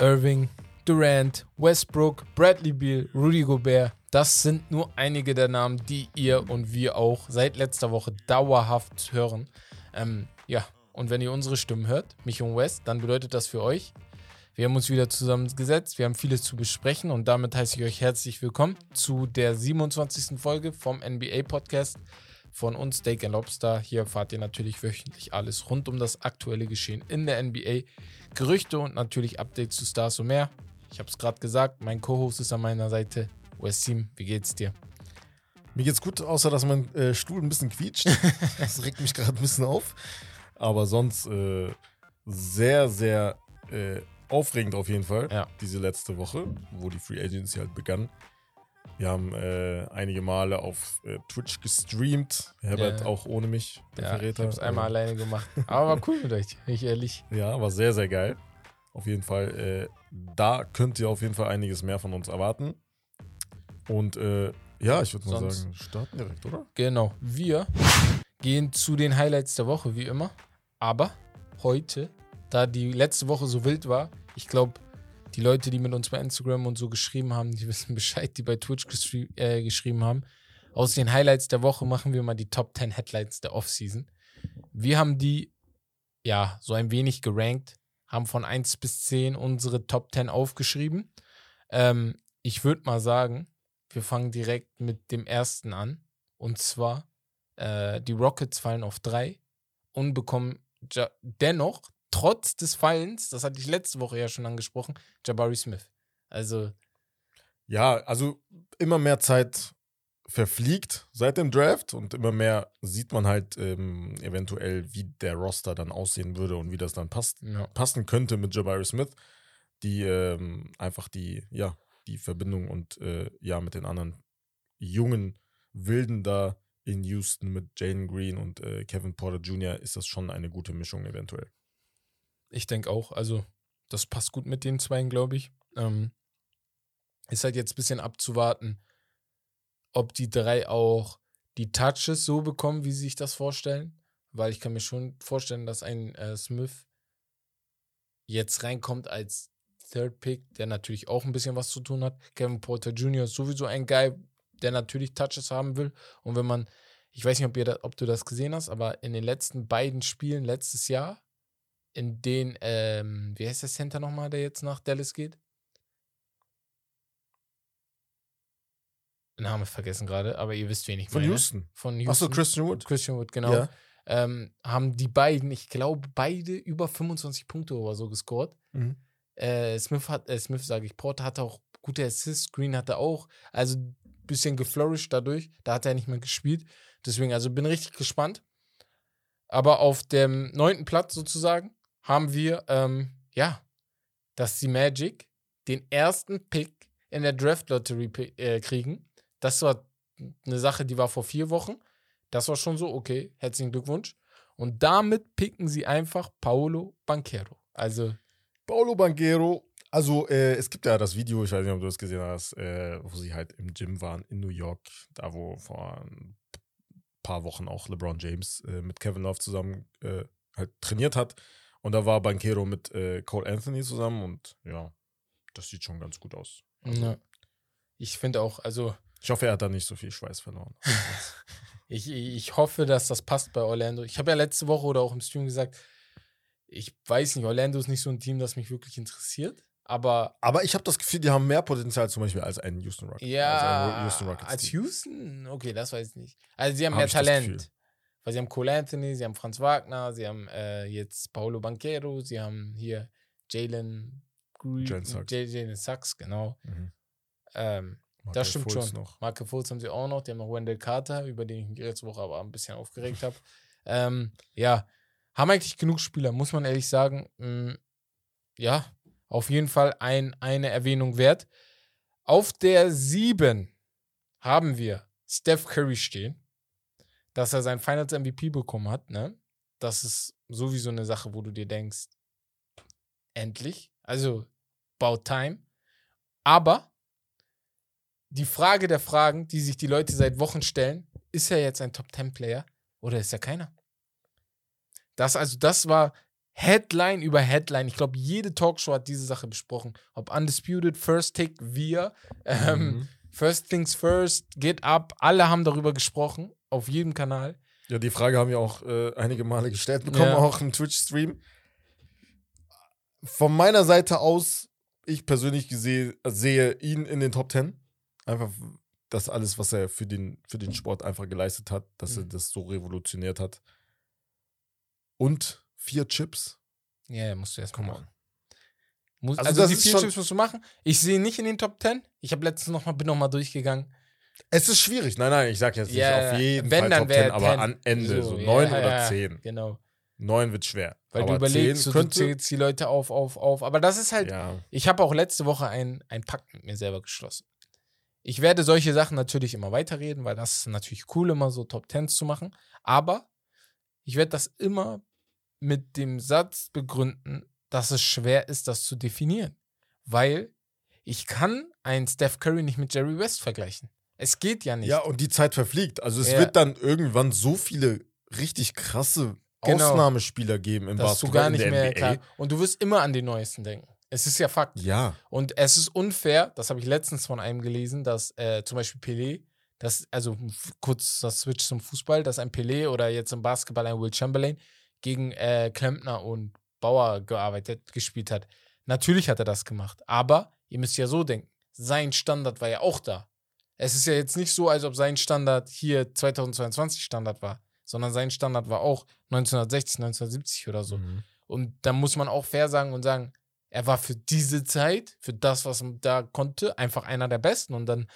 Irving, Durant, Westbrook, Bradley Beal, Rudy Gobert. Das sind nur einige der Namen, die ihr und wir auch seit letzter Woche dauerhaft hören. Ähm, ja, und wenn ihr unsere Stimmen hört, mich und West, dann bedeutet das für euch, wir haben uns wieder zusammengesetzt, wir haben vieles zu besprechen und damit heiße ich euch herzlich willkommen zu der 27. Folge vom NBA Podcast von uns, Steak and Lobster. Hier erfahrt ihr natürlich wöchentlich alles rund um das aktuelle Geschehen in der NBA, Gerüchte und natürlich Updates zu Stars und mehr. Ich habe es gerade gesagt, mein Co-Host ist an meiner Seite. Wessim, wie geht's dir? Mir geht's gut, außer dass mein äh, Stuhl ein bisschen quietscht. das regt mich gerade ein bisschen auf. Aber sonst äh, sehr, sehr äh, aufregend auf jeden Fall. Ja. Diese letzte Woche, wo die Free Agency halt begann. Wir haben äh, einige Male auf äh, Twitch gestreamt. Herbert Ja. auch ohne mich, der Ja, ich Verräter. habe es einmal Äh, alleine gemacht. Aber war cool mit euch, ich ehrlich. Ja, war sehr, sehr geil. Auf jeden Fall, äh, da könnt ihr auf jeden Fall einiges mehr von uns erwarten. Und äh, ja, ich würde mal sagen, starten direkt, oder? Genau, wir gehen zu den Highlights der Woche, wie immer. Aber heute, da die letzte Woche so wild war, ich glaube, die Leute, die mit uns bei Instagram und so geschrieben haben, die wissen Bescheid, die bei Twitch äh, geschrieben haben. Aus den Highlights der Woche machen wir mal die Top 10 Headlines der Offseason. Wir haben die, ja, so ein wenig gerankt, haben von 1 bis 10 unsere Top 10 aufgeschrieben. Ähm, ich würde mal sagen, wir fangen direkt mit dem ersten an. Und zwar, äh, die Rockets fallen auf 3 und bekommen ja dennoch, trotz des Fallens, das hatte ich letzte Woche ja schon angesprochen, Jabari Smith. Also, Ja, also immer mehr Zeit verfliegt seit dem Draft und immer mehr sieht man halt ähm, eventuell, wie der Roster dann aussehen würde und wie das dann passt, ja. passen könnte mit Jabari Smith, die ähm, einfach die, ja, die Verbindung und äh, ja, mit den anderen jungen Wilden da in Houston mit Jalen Green und äh, Kevin Porter Jr. ist das schon eine gute Mischung eventuell. Ich denke auch. Also, das passt gut mit den Zweien, glaube ich. Ähm, ist halt jetzt ein bisschen abzuwarten, ob die drei auch die Touches so bekommen, wie sie sich das vorstellen. Weil ich kann mir schon vorstellen, dass ein äh, Smith jetzt reinkommt als Third Pick, der natürlich auch ein bisschen was zu tun hat. Kevin Porter Jr. ist sowieso ein Guy, der natürlich Touches haben will. Und wenn man, ich weiß nicht, ob, ihr da, ob du das gesehen hast, aber in den letzten beiden Spielen letztes Jahr, in denen, ähm, wie heißt der Center nochmal, der jetzt nach Dallas geht? Name vergessen gerade, aber ihr wisst, wen ich Von meine. Houston. Von Houston. Achso, Christian Wood. Christian Wood, genau. Ja. Ähm, haben die beiden, ich glaube, beide über 25 Punkte oder so gescored. Mhm. Äh, Smith hat, äh, Smith sage ich, Porter hatte auch gute Assists, Green hatte auch, also ein bisschen geflourished dadurch. Da hat er nicht mehr gespielt. Deswegen, also bin richtig gespannt. Aber auf dem neunten Platz sozusagen haben wir, ähm, ja, dass die Magic den ersten Pick in der Draft Lottery äh, kriegen. Das war eine Sache, die war vor vier Wochen. Das war schon so, okay, herzlichen Glückwunsch. Und damit picken sie einfach Paolo Banquero. Also, Paulo Banquero. Also, äh, es gibt ja das Video, ich weiß nicht, ob du das gesehen hast, äh, wo sie halt im Gym waren in New York, da wo vor ein paar Wochen auch LeBron James äh, mit Kevin Love zusammen äh, halt trainiert hat. Und da war Banquero mit äh, Cole Anthony zusammen und ja, das sieht schon ganz gut aus. Also, ne. ich finde auch, also, Ich hoffe, er hat da nicht so viel Schweiß verloren. ich, ich hoffe, dass das passt bei Orlando. Ich habe ja letzte Woche oder auch im Stream gesagt, ich weiß nicht, Orlando ist nicht so ein Team, das mich wirklich interessiert. Aber Aber ich habe das Gefühl, die haben mehr Potenzial zum Beispiel als ein Houston Rockets. ja, als Houston Rockets als. Houston, okay, das weiß ich nicht. Also sie haben Hab mehr Talent. Weil sie haben Cole Anthony, sie haben Franz Wagner, sie haben äh, jetzt Paolo Banquero, sie haben hier Jalen Green, Jalen Sachs, genau. Mhm. Ähm, das stimmt Fultz schon. Noch. Marke Fultz haben sie auch noch. Die haben noch Wendell Carter, über den ich mich letzte Woche aber ein bisschen aufgeregt habe. Ähm, ja, haben eigentlich genug Spieler, muss man ehrlich sagen. Mm, ja, auf jeden Fall ein, eine Erwähnung wert. Auf der 7 haben wir Steph Curry stehen, dass er sein Finals MVP bekommen hat. Ne? Das ist sowieso eine Sache, wo du dir denkst, endlich. Also, about time. Aber die Frage der Fragen, die sich die Leute seit Wochen stellen, ist er jetzt ein Top 10 Player oder ist er keiner? Das also das war Headline über Headline. Ich glaube, jede Talkshow hat diese Sache besprochen. Ob Undisputed, First Take, wir, ähm, Mhm. First Things First, Get Up, alle haben darüber gesprochen, auf jedem Kanal. Ja, die Frage haben wir auch äh, einige Male gestellt bekommen, Ja. auch im Twitch-Stream. Von meiner Seite aus, ich persönlich geseh, sehe ihn in den Top 10. Einfach das alles, was er für den, für den Sport einfach geleistet hat, dass er Mhm. das so revolutioniert hat. Und vier Chips. Ja, ja, musst du erst Come machen. on. Muss, Also also, die vier Chips musst du machen. Ich sehe ihn nicht in den Top 10. Ich habe letztens noch mal, bin noch mal durchgegang. Es ist schwierig. Nein, nein, ich sag jetzt nicht Ja, auf jeden wenn, Fall dann Top wär 10, aber 10. an Ende so, ja, neun ja, oder ja, zehn. Genau. Neun wird schwer. Weil aber du überlegst, so, du zählst die Leute auf, auf, auf. Aber das ist halt, ja. ich habe auch letzte Woche einen Pakt mit mir selber geschlossen. Ich werde solche Sachen natürlich immer weiterreden, weil das ist natürlich cool, immer so Top Tens zu machen. Aber ich werde das immer mit dem Satz begründen, dass es schwer ist, das zu definieren. Weil ich kann einen Steph Curry nicht mit Jerry West vergleichen. Es geht ja nicht. Ja, und die Zeit verfliegt. Also es Ja. wird dann irgendwann so viele richtig krasse Genau. Ausnahmespieler geben im dass du Basketball gar in nicht mehr NBA. klar. Und du wirst immer an den Neuesten denken. Es ist ja Fakt. Ja, Und es ist unfair, das habe ich letztens von einem gelesen, dass äh, zum Beispiel Pelé, das, also kurz das Switch zum Fußball, dass ein Pelé oder jetzt im Basketball ein Will Chamberlain gegen äh, Klempner und Bauer gearbeitet, gespielt hat. Natürlich hat er das gemacht. Aber ihr müsst ja so denken, sein Standard war ja auch da. Es ist ja jetzt nicht so, als ob sein Standard hier 2022 Standard war, sondern sein Standard war auch 1960, 1970 oder so. Mhm. Und da muss man auch fair sagen und sagen, er war für diese Zeit, für das, was er da konnte, einfach einer der Besten. Und dann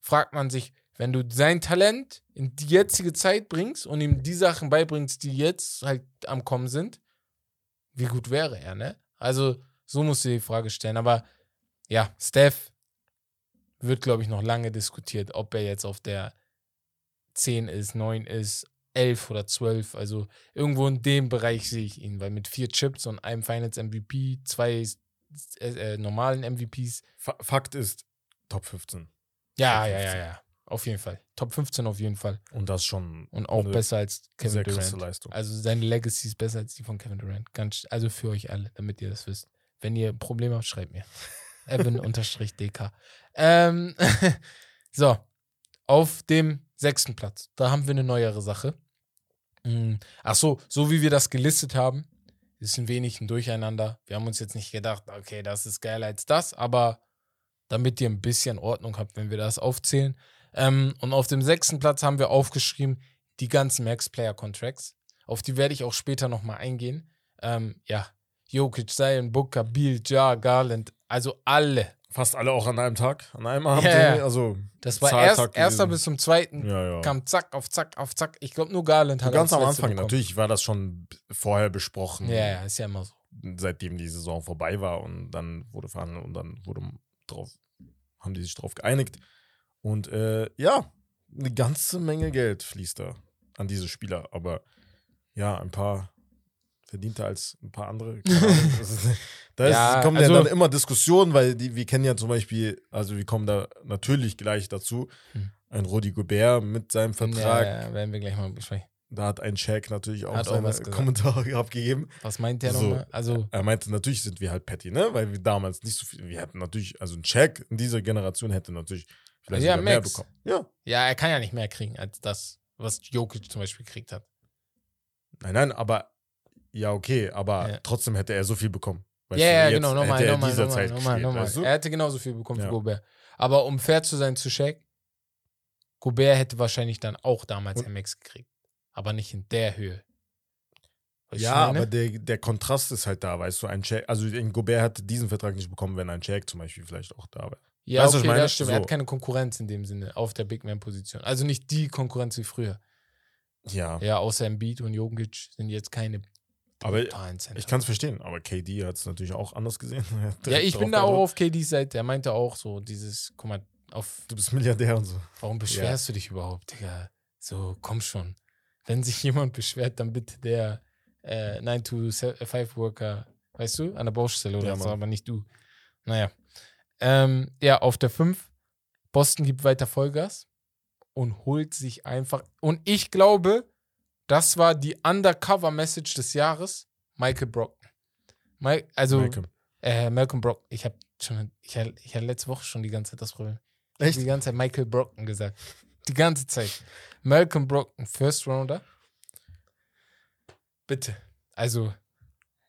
fragt man sich, wenn du sein Talent in die jetzige Zeit bringst und ihm die Sachen beibringst, die jetzt halt am Kommen sind, wie gut wäre er, ne? Also, so musst du die Frage stellen. Aber ja, Steph wird, glaube ich, noch lange diskutiert, ob er jetzt auf der 10 ist, 9 ist, 11 oder 12. Also irgendwo in dem Bereich sehe ich ihn, weil mit vier Chips und einem Finals MVP, zwei äh, äh, normalen MVPs. Fa Fakt ist, Top 15. Ja, Top ja, ja, 15. ja. Auf jeden Fall. Top 15 auf jeden Fall. Und das schon Und auch besser als Kevin sehr krasse Durant. Leistung. Also seine Legacy ist besser als die von Kevin Durant. Ganz, also für euch alle, damit ihr das wisst. Wenn ihr Probleme habt, schreibt mir. Evan-DK. Ähm, so, auf dem sechsten Platz. Da haben wir eine neuere Sache. Mm, Ach so, so wie wir das gelistet haben, ist ein wenig ein Durcheinander. Wir haben uns jetzt nicht gedacht, okay, das ist geiler als das, aber damit ihr ein bisschen Ordnung habt, wenn wir das aufzählen. Ähm, und auf dem sechsten Platz haben wir aufgeschrieben, die ganzen Max-Player-Contracts. Auf die werde ich auch später nochmal eingehen. Ähm, ja, Jokic, Zion, Booker, Beal, Ja, Garland, also alle. Fast alle auch an einem Tag, an einem Abend. Ja, ja. Also Das war erst, erster bis zum zweiten, ja, kam zack auf zack auf zack. Ich glaube, nur Garland hat Ganz am Anfang, bekommen. natürlich war das schon vorher besprochen, Ja, ja, ist ja immer so. seitdem die Saison vorbei war und dann wurde verhandelt und dann wurde drauf, haben die sich drauf geeinigt. Und äh, ja, eine ganze Menge Geld fließt da an diese Spieler, aber ja, ein paar verdienter als ein paar andere. Da Ja, kommen also- ja dann immer Diskussionen, weil die, wir kennen ja zum Beispiel, also wir kommen da natürlich gleich dazu, Hm. ein Rudi Gobert mit seinem Vertrag, Ja, ja, werden wir gleich mal besprechen. da hat ein Shaq natürlich auch Hat auch seine was gesagt. Kommentare abgegeben. Was meint der So. nochmal? Also, Er meinte, natürlich sind wir halt petty, ne? Weil wir damals nicht so viel, wir hatten natürlich, also ein Shaq in dieser Generation hätte natürlich vielleicht Ja, sogar mehr bekommen. Ja. ja, er kann ja nicht mehr kriegen als das, was Jokic zum Beispiel gekriegt hat. Nein, nein, aber ja, okay, aber Ja. trotzdem hätte er so viel bekommen. Weißt Ja, du, ja, genau, nochmal, er nochmal, nochmal, Zeit nochmal, nochmal. weißt du? Er hätte genauso viel bekommen Ja. wie Gobert. Aber um fair zu sein zu Shaq, Gobert hätte wahrscheinlich dann auch damals Und- ein Max gekriegt. Aber nicht in der Höhe. Ja, was meine? aber der, der Kontrast ist halt da, weißt du, ein Shaq, also ein Gobert hätte diesen Vertrag nicht bekommen, wenn ein Shaq zum Beispiel vielleicht auch da wäre. Ja, Weißt okay, das stimmt. Er So. hat keine Konkurrenz in dem Sinne auf der Big Man-Position. Also nicht die Konkurrenz wie früher. Ja, Ja, außer Embiid und Jokic sind jetzt keine aber ich kann es verstehen, aber KD hat es natürlich auch anders gesehen. Ja, ich bin da auch auf KDs Seite. Er meinte auch so dieses, guck mal, auf, Du bist Milliardär und so. warum beschwerst du dich überhaupt, Digga? So, komm schon. Wenn sich jemand beschwert, dann bitte der äh, 9-to-5-Worker, weißt du, an der Baustelle oder Ja, so, aber nicht du. Naja. Ähm, ja, auf der 5, Boston gibt weiter Vollgas und holt sich einfach. Und ich glaube, das war die Undercover-Message des Jahres. Michael Brockton. Mike, also Malcolm. Äh, Malcolm Brock. Ich habe schon, ich hatte, ich hatte letzte Woche schon die ganze Zeit das Problem. Ich hab Echt? Die ganze Zeit Michael Brockton gesagt. Die ganze Zeit. Malcolm Brockton, First Rounder. Bitte. Also,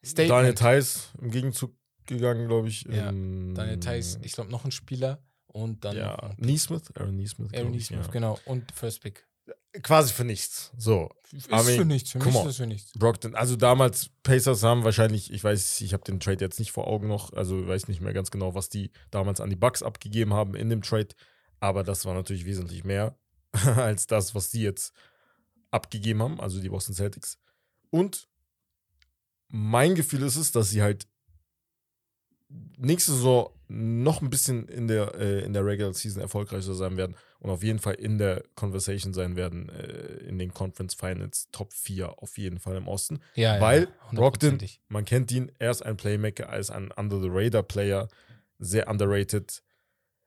Daniel Statement. Theiss im Gegenzug gegangen, glaube ich. Ja, Ähm, Daniel Theiss, ich glaube noch ein Spieler und dann Ja, Neesmith, Aaron Neesmith. Aaron ich, Neesmith, ja. genau. Und First Pick. Quasi für nichts. So, Ist mean, für nichts. Für mich ist das für nichts. Brockton. Also damals, Pacers haben wahrscheinlich, ich weiß, ich habe den Trade jetzt nicht vor Augen noch, also ich weiß nicht mehr ganz genau, was die damals an die Bucks abgegeben haben in dem Trade, aber das war natürlich wesentlich mehr als das, was die jetzt abgegeben haben, also die Boston Celtics. Und mein Gefühl ist es, dass sie halt nächste Saison noch ein bisschen in der, äh, in der Regular Season erfolgreicher sein werden und auf jeden Fall in der Conversation sein werden, äh, in den Conference Finals Top 4 auf jeden Fall im Osten. Ja, Weil ja, hundertprozentig. man kennt ihn, er ist ein Playmaker, er ist ein Under-the-Radar-Player, sehr underrated,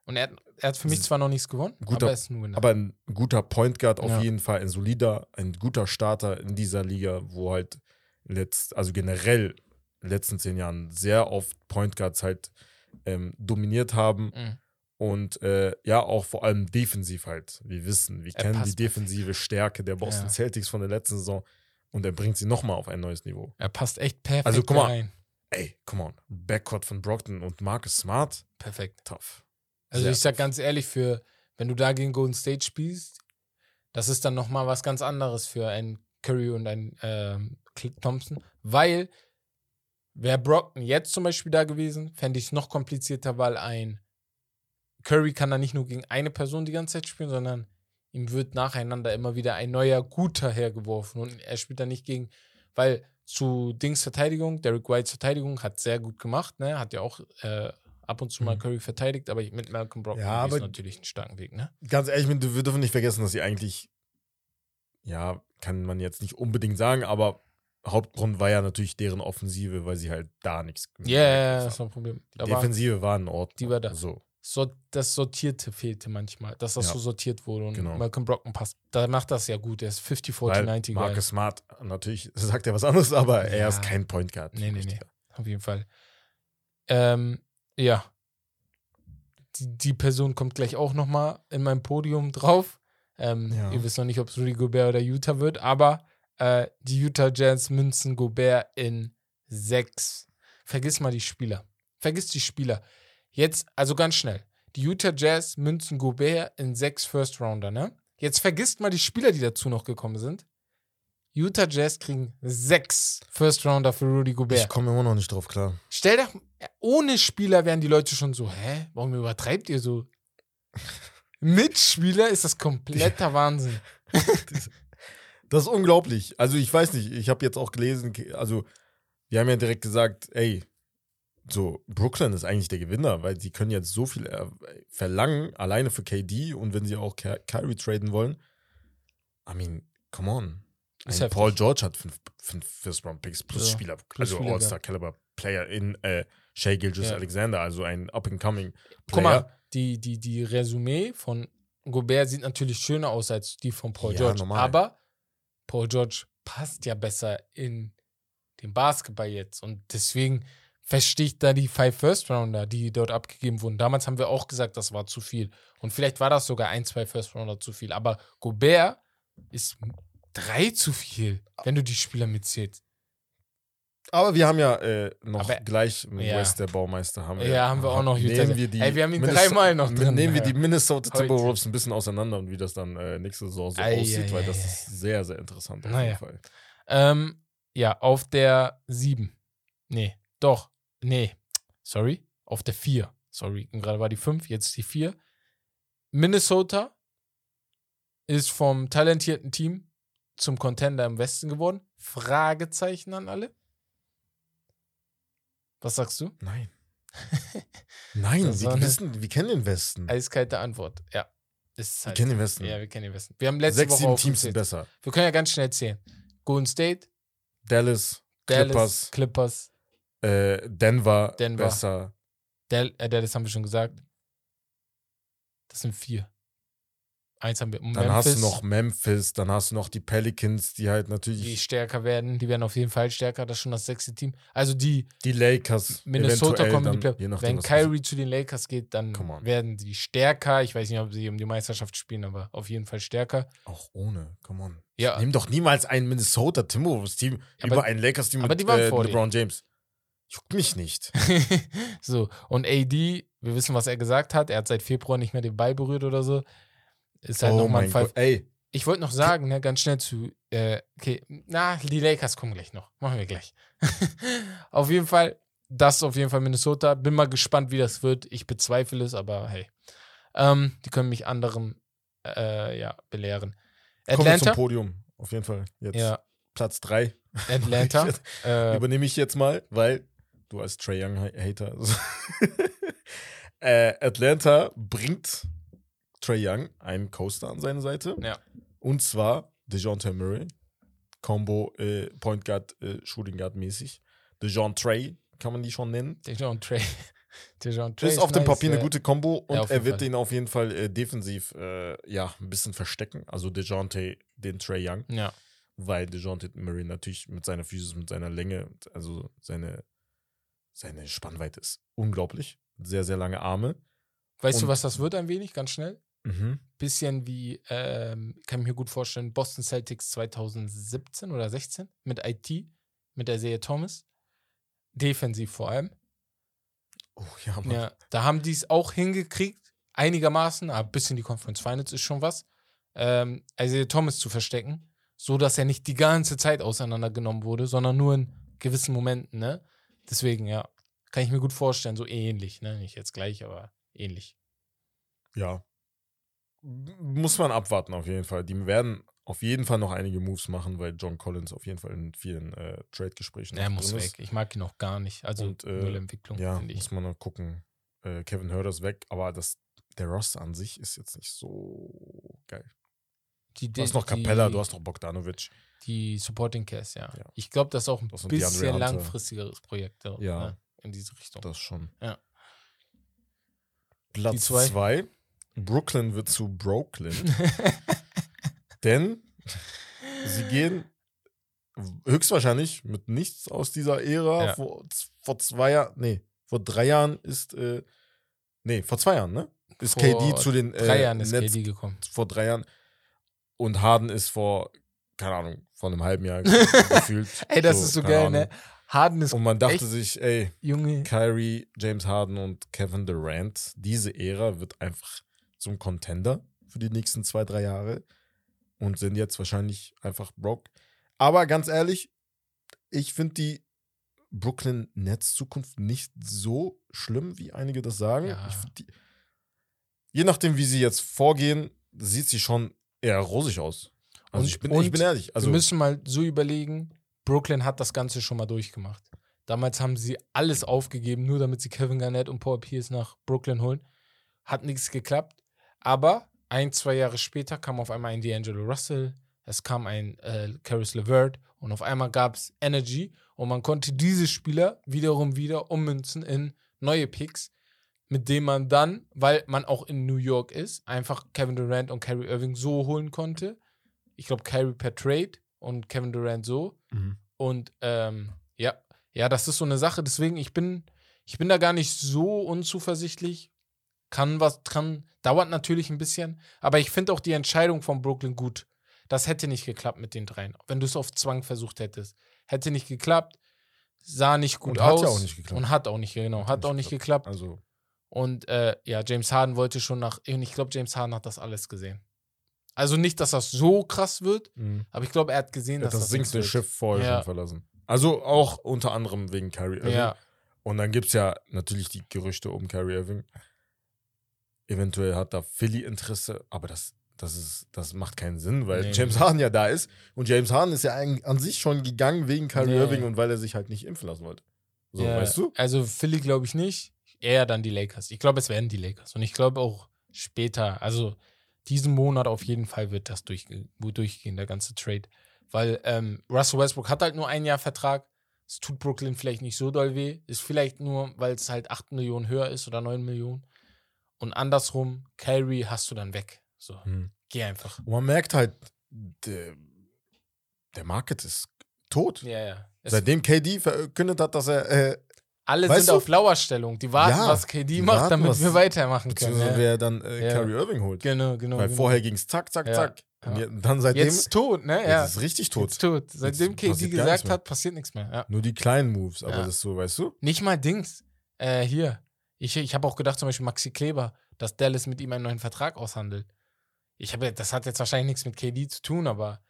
Und er, hat- er hat für mich zwar noch nichts gewonnen, Guter- aber er ist ein Winner. aber ein guter Point Guard auf Ja. jeden Fall, ein solider, ein guter Starter in dieser Liga, wo halt letzt, also generell in den letzten zehn Jahren sehr oft Point Guards halt ähm, dominiert haben Mhm. Und äh, ja, auch vor allem defensiv halt. Wir wissen, wir Er kennen die defensive Stärke der Boston Ja. Celtics von der letzten Saison und er bringt sie nochmal auf ein neues Niveau. Er passt echt perfekt Also, guck mal. rein. Ey, come on. Backcourt von Brockton und Marcus Smart, Perfekt. tough. Also Sehr ich sag tough. ganz ehrlich, für wenn du da gegen Golden State spielst, das ist dann nochmal was ganz anderes für einen Curry und einen ähm, Thompson, weil wäre Brockton jetzt zum Beispiel da gewesen, fände ich es noch komplizierter, weil ein Curry kann da nicht nur gegen eine Person die ganze Zeit spielen, sondern ihm wird nacheinander immer wieder ein neuer guter hergeworfen und er spielt da nicht gegen, weil zu Dings Verteidigung, Derek Whites Verteidigung hat sehr gut gemacht, ne, hat ja auch äh, ab und zu mal Mhm. Curry verteidigt, aber mit Malcolm Brockton Ja, ist aber- natürlich einen starken Weg, ne? Ganz ehrlich, wir dürfen nicht vergessen, dass sie eigentlich, ja, kann man jetzt nicht unbedingt sagen, aber Hauptgrund war ja natürlich deren Offensive, weil sie halt da nichts Ja, ja, ja, das war ein Problem. Die war Defensive war in Ordnung. Die war da. So. So, das Sortierte fehlte manchmal, dass das Ja. so sortiert wurde und Genau. Malcolm Brockton passt. Da macht das ja gut, der ist 50, 40, Weil 90 geil. Marcus Smart, natürlich sagt er was anderes, aber er Ja. ist kein Point Guard. Nee, nee, nee. Auf jeden Fall. Ähm, ja. Die, die Person kommt gleich auch nochmal in meinem Podium drauf. Ähm, Ja. Ihr wisst noch nicht, ob es Rudy Gobert oder Utah wird, aber äh, die Utah Jazz münzen Gobert in sechs. Vergiss mal die Spieler. Vergiss die Spieler. Jetzt, also ganz schnell. Die Utah Jazz münzen Gobert in sechs First Rounder, ne? Jetzt vergisst mal die Spieler, die dazu noch gekommen sind. Utah Jazz kriegen sechs First Rounder für Rudy Gobert. Ich komme immer noch nicht drauf klar. Stell doch, ohne Spieler wären die Leute schon so, hä? Warum übertreibt ihr so? Mit Spieler ist das kompletter Wahnsinn. Das ist unglaublich. Also ich weiß nicht, ich habe jetzt auch gelesen, also wir haben ja direkt gesagt, ey, so Brooklyn ist eigentlich der Gewinner, weil sie können jetzt so viel äh, verlangen, alleine für KD und wenn sie auch Ky- Kyrie traden wollen. I mean, come on. Ein. Paul George hat fünf, fünf First-Round-Picks plus Ja, Spieler, plus also All-Star-Caliber-Player in äh, Shea Gilgis Ja. Alexander, also ein Up-and-Coming Guck mal, die, die, die Resümee von Gobert sieht natürlich schöner aus als die von Paul Ja, George. normal. Aber Paul George passt ja besser in den Basketball jetzt. Und deswegen verstehe ich da die Five First Rounder, die dort abgegeben wurden. Damals haben wir auch gesagt, das war zu viel. Und vielleicht war das sogar ein, zwei First Rounder zu viel. Aber Gobert ist drei zu viel, wenn du die Spieler mitzählst. Aber wir haben ja äh, noch Aber- gleich mit ja. West der Baumeister haben wir. Ja, haben wir auch noch Utah. Nehmen wir die Ey, wir haben ihn Minnesota- dreimal noch drin. Nehmen wir Ja. die Minnesota. Timberwolves ein bisschen auseinander und wie das dann äh, nächste Saison so Ei, aussieht, ei, weil ei, das ist sehr, sehr interessant auf Naja. jeden Fall. Ähm, ja, auf der 7. Nee, doch. Nee. Sorry. Auf der 4. Sorry. Gerade war die 5, jetzt die 4. Minnesota ist vom talentierten Team zum Contender im Westen geworden. Fragezeichen an alle. Was sagst du? Nein. Nein, wir wissen, wir kennen den Westen. Eiskalte Antwort. Ja. Ist Wir halt. kennen den Westen. Ja, wir kennen den Westen. Wir haben letzte Sechs, Woche sieben Teams sind besser. Wir können ja ganz schnell zählen. Golden State, Dallas, Dallas, Clippers, Clippers äh, Denver, Denver. besser. Dal äh, Dallas haben wir schon gesagt. Das sind vier. eins haben wir. Dann Memphis, hast du noch Memphis, dann hast du noch die Pelicans, die halt natürlich. Die stärker werden, die werden auf jeden Fall stärker, das ist schon das sechste Team. Also die. Die Lakers. Minnesota kommen dann, die Play Wenn Kyrie zu den Lakers geht, dann werden die stärker. Ich weiß nicht, ob sie um die Meisterschaft spielen, aber auf jeden Fall stärker. Auch ohne, come on. Ja. Nimm doch niemals ein Minnesota Timberwolves-Team über ein Lakers-Team mit äh, LeBron James. Juckt mich nicht. so, und AD, wir wissen, was er gesagt hat. Er hat seit Februar nicht mehr den Ball berührt oder so. Ist halt oh nochmal ein Fall. Gott, ey. Ich wollte noch sagen, ne, ganz schnell zu, äh, okay, na, die Lakers kommen gleich noch. Machen wir gleich. auf jeden Fall, das ist auf jeden Fall Minnesota. Bin mal gespannt, wie das wird. Ich bezweifle es, aber hey. Ähm, die können mich anderem, äh, ja, belehren. Atlanta. Kommen wir zum Podium, auf jeden Fall. Jetzt ja. Platz 3. Atlanta. äh, Übernehme ich jetzt mal, weil du als Trey Young-Hater. äh, Atlanta bringt Trey Young einen Coaster an seine Seite. Ja. Und zwar DeJounte Murray. Combo äh, Point Guard, äh, Shooting Guard mäßig. DeJounte Trey kann man die schon nennen. DeJounte Trey. DeJounte Trey ist auf nice, dem Papier eine gute Combo und ja, er wird Fall. den auf jeden Fall äh, defensiv äh, ja, ein bisschen verstecken. Also DeJounte, den Trey Young. Ja. Weil DeJounte Murray natürlich mit seiner Physis, mit seiner Länge, also seine seine Spannweite ist unglaublich. Sehr, sehr lange Arme. Weißt Und, du, was das wird ein wenig, ganz schnell? Mhm. Bisschen wie, ähm, kann ich mir gut vorstellen, Boston Celtics 2017 oder 16 mit IT, mit der Serie Thomas. Defensiv vor allem. Oh ja, Mann. ja Da haben die es auch hingekriegt, einigermaßen, aber bis in die Conference Finals ist schon was, ähm, Isaiah Thomas zu verstecken, so dass er nicht die ganze Zeit auseinandergenommen wurde, sondern nur in gewissen Momenten, ne? Deswegen, ja, kann ich mir gut vorstellen, so ähnlich, ne? Nicht jetzt gleich, aber ähnlich. Ja. Muss man abwarten, auf jeden Fall. Die werden auf jeden Fall noch einige Moves machen, weil John Collins auf jeden Fall in vielen äh, Trade-Gesprächen Er muss weg. Ich mag ihn auch gar nicht. Also Und, äh, Entwicklung. Ja, muss man noch gucken. Äh, Kevin Hurter ist weg, aber das, der Roster an sich ist jetzt nicht so geil. Die, du hast noch Capella, die, du hast noch Bogdanovic. Die Supporting Cast, ja. ja. Ich glaube, das ist auch ein das bisschen langfristigeres Projekt. Ja, ja, in diese Richtung. Das schon. Ja. Platz 2. Brooklyn wird zu Brooklyn. Denn sie gehen höchstwahrscheinlich mit nichts aus dieser Ära. Ja. Vor, vor zwei Jahren, nee, vor drei Jahren ist, äh, nee, vor zwei Jahren, ne? Ist vor KD zu den. Äh, drei Jahren ist Netz, KD gekommen. Vor drei Jahren. Und Harden ist vor, keine Ahnung, vor einem halben Jahr gefühlt. ey, das so, ist so geil, Ahnung. ne? Harden ist Und man dachte sich, ey, Junge. Kyrie, James Harden und Kevin Durant, diese Ära wird einfach zum Contender für die nächsten zwei, drei Jahre und sind jetzt wahrscheinlich einfach broke. Aber ganz ehrlich, ich finde die Brooklyn Nets Zukunft nicht so schlimm, wie einige das sagen. Ja. Die, je nachdem, wie sie jetzt vorgehen, sieht sie schon eher rosig aus. Also und, ich, bin, ich bin ehrlich. Also wir müssen mal so überlegen, Brooklyn hat das Ganze schon mal durchgemacht. Damals haben sie alles aufgegeben, nur damit sie Kevin Garnett und Paul Pierce nach Brooklyn holen. Hat nichts geklappt. Aber ein, zwei Jahre später kam auf einmal ein D'Angelo Russell, es kam ein äh, Caris LeVert und auf einmal gab es Energy und man konnte diese Spieler wiederum wieder ummünzen in neue Picks, mit denen man dann, weil man auch in New York ist, einfach Kevin Durant und Kyrie Irving so holen konnte. Ich glaube, Kyrie per Trade und Kevin Durant so. Mhm. Und ähm, ja, ja, das ist so eine Sache. Deswegen, ich bin, ich bin da gar nicht so unzuversichtlich. Kann was, kann, dauert natürlich ein bisschen. Aber ich finde auch die Entscheidung von Brooklyn gut. Das hätte nicht geklappt mit den dreien. Wenn du es auf Zwang versucht hättest. Hätte nicht geklappt. Sah nicht gut und aus. Hat ja auch nicht geklappt. Und hat auch nicht, genau, hat, hat auch nicht geklappt. geklappt. Also. Und äh, ja, James Harden wollte schon nach, und ich glaube, James Harden hat das alles gesehen. Also nicht, dass das so krass wird, mhm. aber ich glaube, er hat gesehen, er dass das, das sinkende Schiff vorher ja. schon verlassen. Also auch unter anderem wegen Kyrie Irving. Ja. Und dann gibt es ja natürlich die Gerüchte um Kyrie Irving. Eventuell hat da Philly Interesse, aber das, das, ist, das macht keinen Sinn, weil nee, James Harden ja da ist. Und James Harden ist ja an sich schon gegangen wegen Kyrie nee. Irving und weil er sich halt nicht impfen lassen wollte. So, ja, weißt du? Also Philly glaube ich nicht. Eher dann die Lakers. Ich glaube, es werden die Lakers. Und ich glaube auch später, also diesen Monat auf jeden Fall wird das durchge durchgehen, der ganze Trade. Weil ähm, Russell Westbrook hat halt nur ein Jahr Vertrag. Es tut Brooklyn vielleicht nicht so doll weh. Ist vielleicht nur, weil es halt 8 Millionen höher ist oder 9 Millionen. Und andersrum, Kyrie hast du dann weg. So. Hm. Geh einfach. Und man merkt halt, der, der Market ist tot. Ja, ja. Es, Seitdem KD verkündet hat, dass er äh, alle weißt sind du? auf Lauerstellung. Die warten, Ja, was KD macht, warten, damit wir weitermachen können. beziehungsweise Ja. wer dann äh, Ja. Kyrie Irving holt. Genau, genau. Weil genau. vorher ging es zack, zack, zack. Und dann seitdem Jetzt tot, ne? Ja. jetzt ist richtig tot. Jetzt tot. Seitdem KD gar nichts gesagt hat, passiert nichts mehr. Nur die kleinen Moves, aber das ist so, weißt du? Nicht mal Dings. Äh, hier. Ich, ich habe auch gedacht, zum Beispiel Maxi Kleber, dass Dallas mit ihm einen neuen Vertrag aushandelt. Ich habe, das hat jetzt wahrscheinlich nichts mit KD zu tun, aber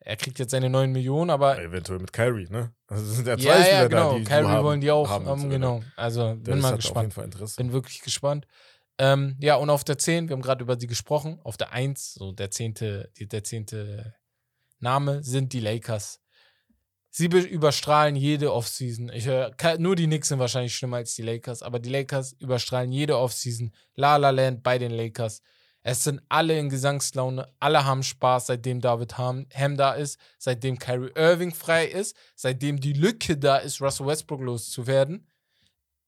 er kriegt jetzt seine 9 Millionen, aber Eventuell mit Kyrie, ne? Also das sind ja zwei ja, Spieler ja, genau. da, die Kyrie haben, wollen die auch haben haben, genau. Also bin mal hat auf gespannt. jeden Fall. Bin wirklich gespannt. Ähm, ja, und auf der 10, wir haben gerade über sie gesprochen, auf der 1, so der zehnte, der zehnte Name sind die Lakers. Sie be- überstrahlen jede Offseason. Ich höre, ke- nur die Knicks sind wahrscheinlich schlimmer als die Lakers, aber die Lakers überstrahlen jede Offseason. La La Land bei den Lakers. Es sind alle in Gesangslaune, alle haben Spaß, seitdem David Ham, Ham da ist, seitdem Kyrie Irving frei ist, seitdem die Lücke da ist, Russell Westbrook loszuwerden,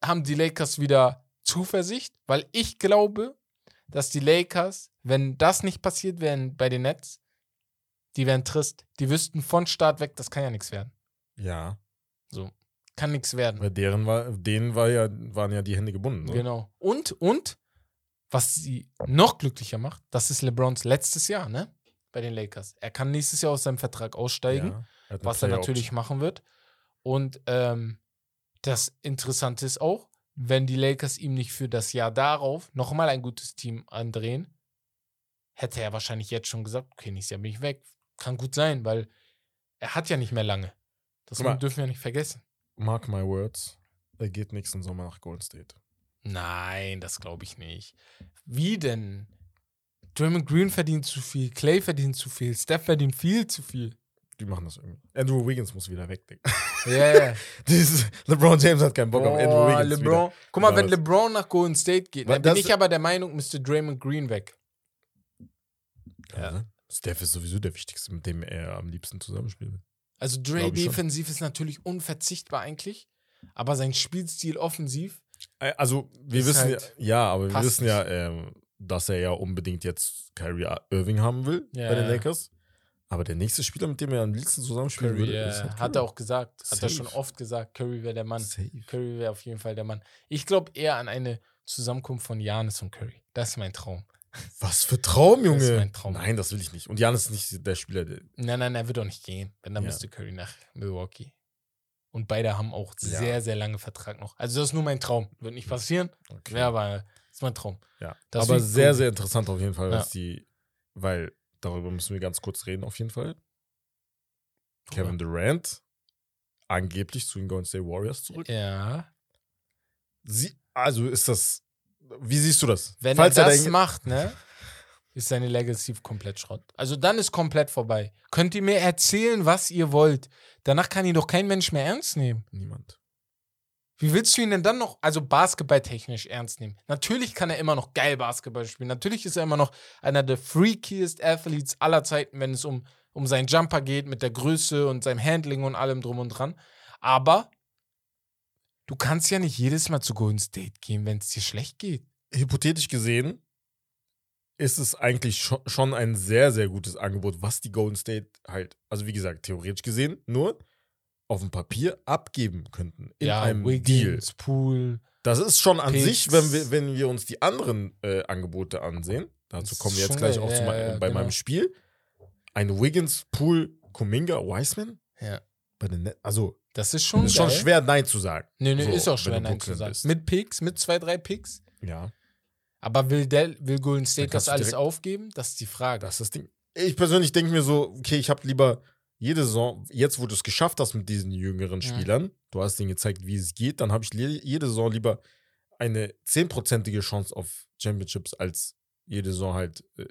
haben die Lakers wieder Zuversicht, weil ich glaube, dass die Lakers, wenn das nicht passiert wäre bei den Nets, die wären trist. Die wüssten von Start weg, das kann ja nichts werden. Ja, So, kann nichts werden. weil deren war, denen war ja, waren ja die Hände gebunden. Ne? Genau. Und, und, was sie noch glücklicher macht, das ist LeBrons letztes Jahr, ne? Bei den Lakers. Er kann nächstes Jahr aus seinem Vertrag aussteigen, Ja, was er natürlich machen wird. Und ähm, das Interessante ist auch, wenn die Lakers ihm nicht für das Jahr darauf nochmal ein gutes Team andrehen, hätte er wahrscheinlich jetzt schon gesagt, okay, nächstes Jahr bin ich weg. Kann gut sein, weil er hat ja nicht mehr lange. Das mal. dürfen wir nicht vergessen. Mark my words, er geht nächsten Sommer nach Golden State. Nein, das glaube ich nicht. Wie denn? Draymond Green verdient zu viel, Clay verdient zu viel, Steph verdient viel zu viel. Die machen das irgendwie. Andrew Wiggins muss wieder weg, Digga. Yeah. Dieses, LeBron James hat keinen Bock auf Andrew Wiggins. LeBron. Guck mal, wenn. LeBron nach Golden State geht, dann bin ich aber der Meinung, müsste Draymond Green weg. Ja. Steph ist sowieso der Wichtigste, mit dem er am liebsten zusammenspielt. Also Dre defensiv ist natürlich unverzichtbar eigentlich, aber sein Spielstil offensiv, Also, wir Ist wissen halt- ja, ja, aber wir wissen ja, ähm, dass er ja unbedingt jetzt Kyrie Irving haben will Ja, bei den ja. Lakers. Aber der nächste Spieler, mit dem er am liebsten zusammenspielen Curry, würde, äh, ist halt hat er auch gesagt, hat er Safe. schon oft gesagt, Curry wäre der Mann. Safe. Curry wäre auf jeden Fall der Mann. Ich glaube eher an eine Zusammenkunft von Janis und Curry. Das ist mein Traum. Was für Traum, Junge. Das ist mein Traum. Nein, das will ich nicht. Und Janis ist nicht der Spieler, der. Nein, nein, er wird auch nicht gehen. Wenn, dann Ja. müsste Curry nach Milwaukee. Und beide haben auch Ja. sehr, sehr lange Vertrag noch. Also das ist nur mein Traum. Wird nicht passieren. Okay. Ja, aber das ist mein Traum. Ja. Das aber sehr, cool. sehr interessant auf jeden Fall, Ja. was die. Weil darüber müssen wir ganz kurz reden, auf jeden Fall. Kevin Durant angeblich zu den Golden State Warriors zurück. Ja. Sie, also ist das. Wie siehst du das? Wenn Falls er er das den- macht, ne, ist seine Legacy komplett Schrott. Also dann ist komplett vorbei. Könnt ihr mir erzählen, was ihr wollt. Danach kann ihn doch kein Mensch mehr ernst nehmen. Niemand. Wie willst du ihn denn dann noch, also basketballtechnisch ernst nehmen? Natürlich kann er immer noch geil Basketball spielen. Natürlich ist er immer noch einer der freakiest Athletes aller Zeiten, wenn es um, um seinen Jumper geht, mit der Größe und seinem Handling und allem drum und dran. Aber du kannst ja nicht jedes Mal zu Golden State gehen, wenn es dir schlecht geht. hypothetisch gesehen ist es eigentlich scho- schon ein sehr, sehr gutes Angebot, was die Golden State halt, also wie gesagt, theoretisch gesehen, nur auf dem Papier abgeben könnten. In einem Deal. Wiggins, Pool. Das ist schon an Picks. sich, wenn wir, wenn wir uns die anderen äh, Angebote ansehen, dazu kommen wir jetzt gleich auch ja, zu ja, bei genau. meinem Spiel. Ein Wiggins, Pool, Kuminga, Wiseman Ja. also Das ist schon ist schon schwer Nein zu sagen. Nee, nee, So, ist auch schwer, nein zu sagen. bist. Mit Picks, mit zwei, drei Picks. Ja, Aber will, Del, will Golden State das alles aufgeben? Das ist die Frage. das ist das Ding. Ich persönlich denke mir so, okay, ich habe lieber jede Saison, jetzt wo du es geschafft hast mit diesen jüngeren. Spielern, du hast denen gezeigt, wie es geht, dann habe ich jede Saison lieber eine zehnprozentige Chance auf Championships als jede Saison halt, äh,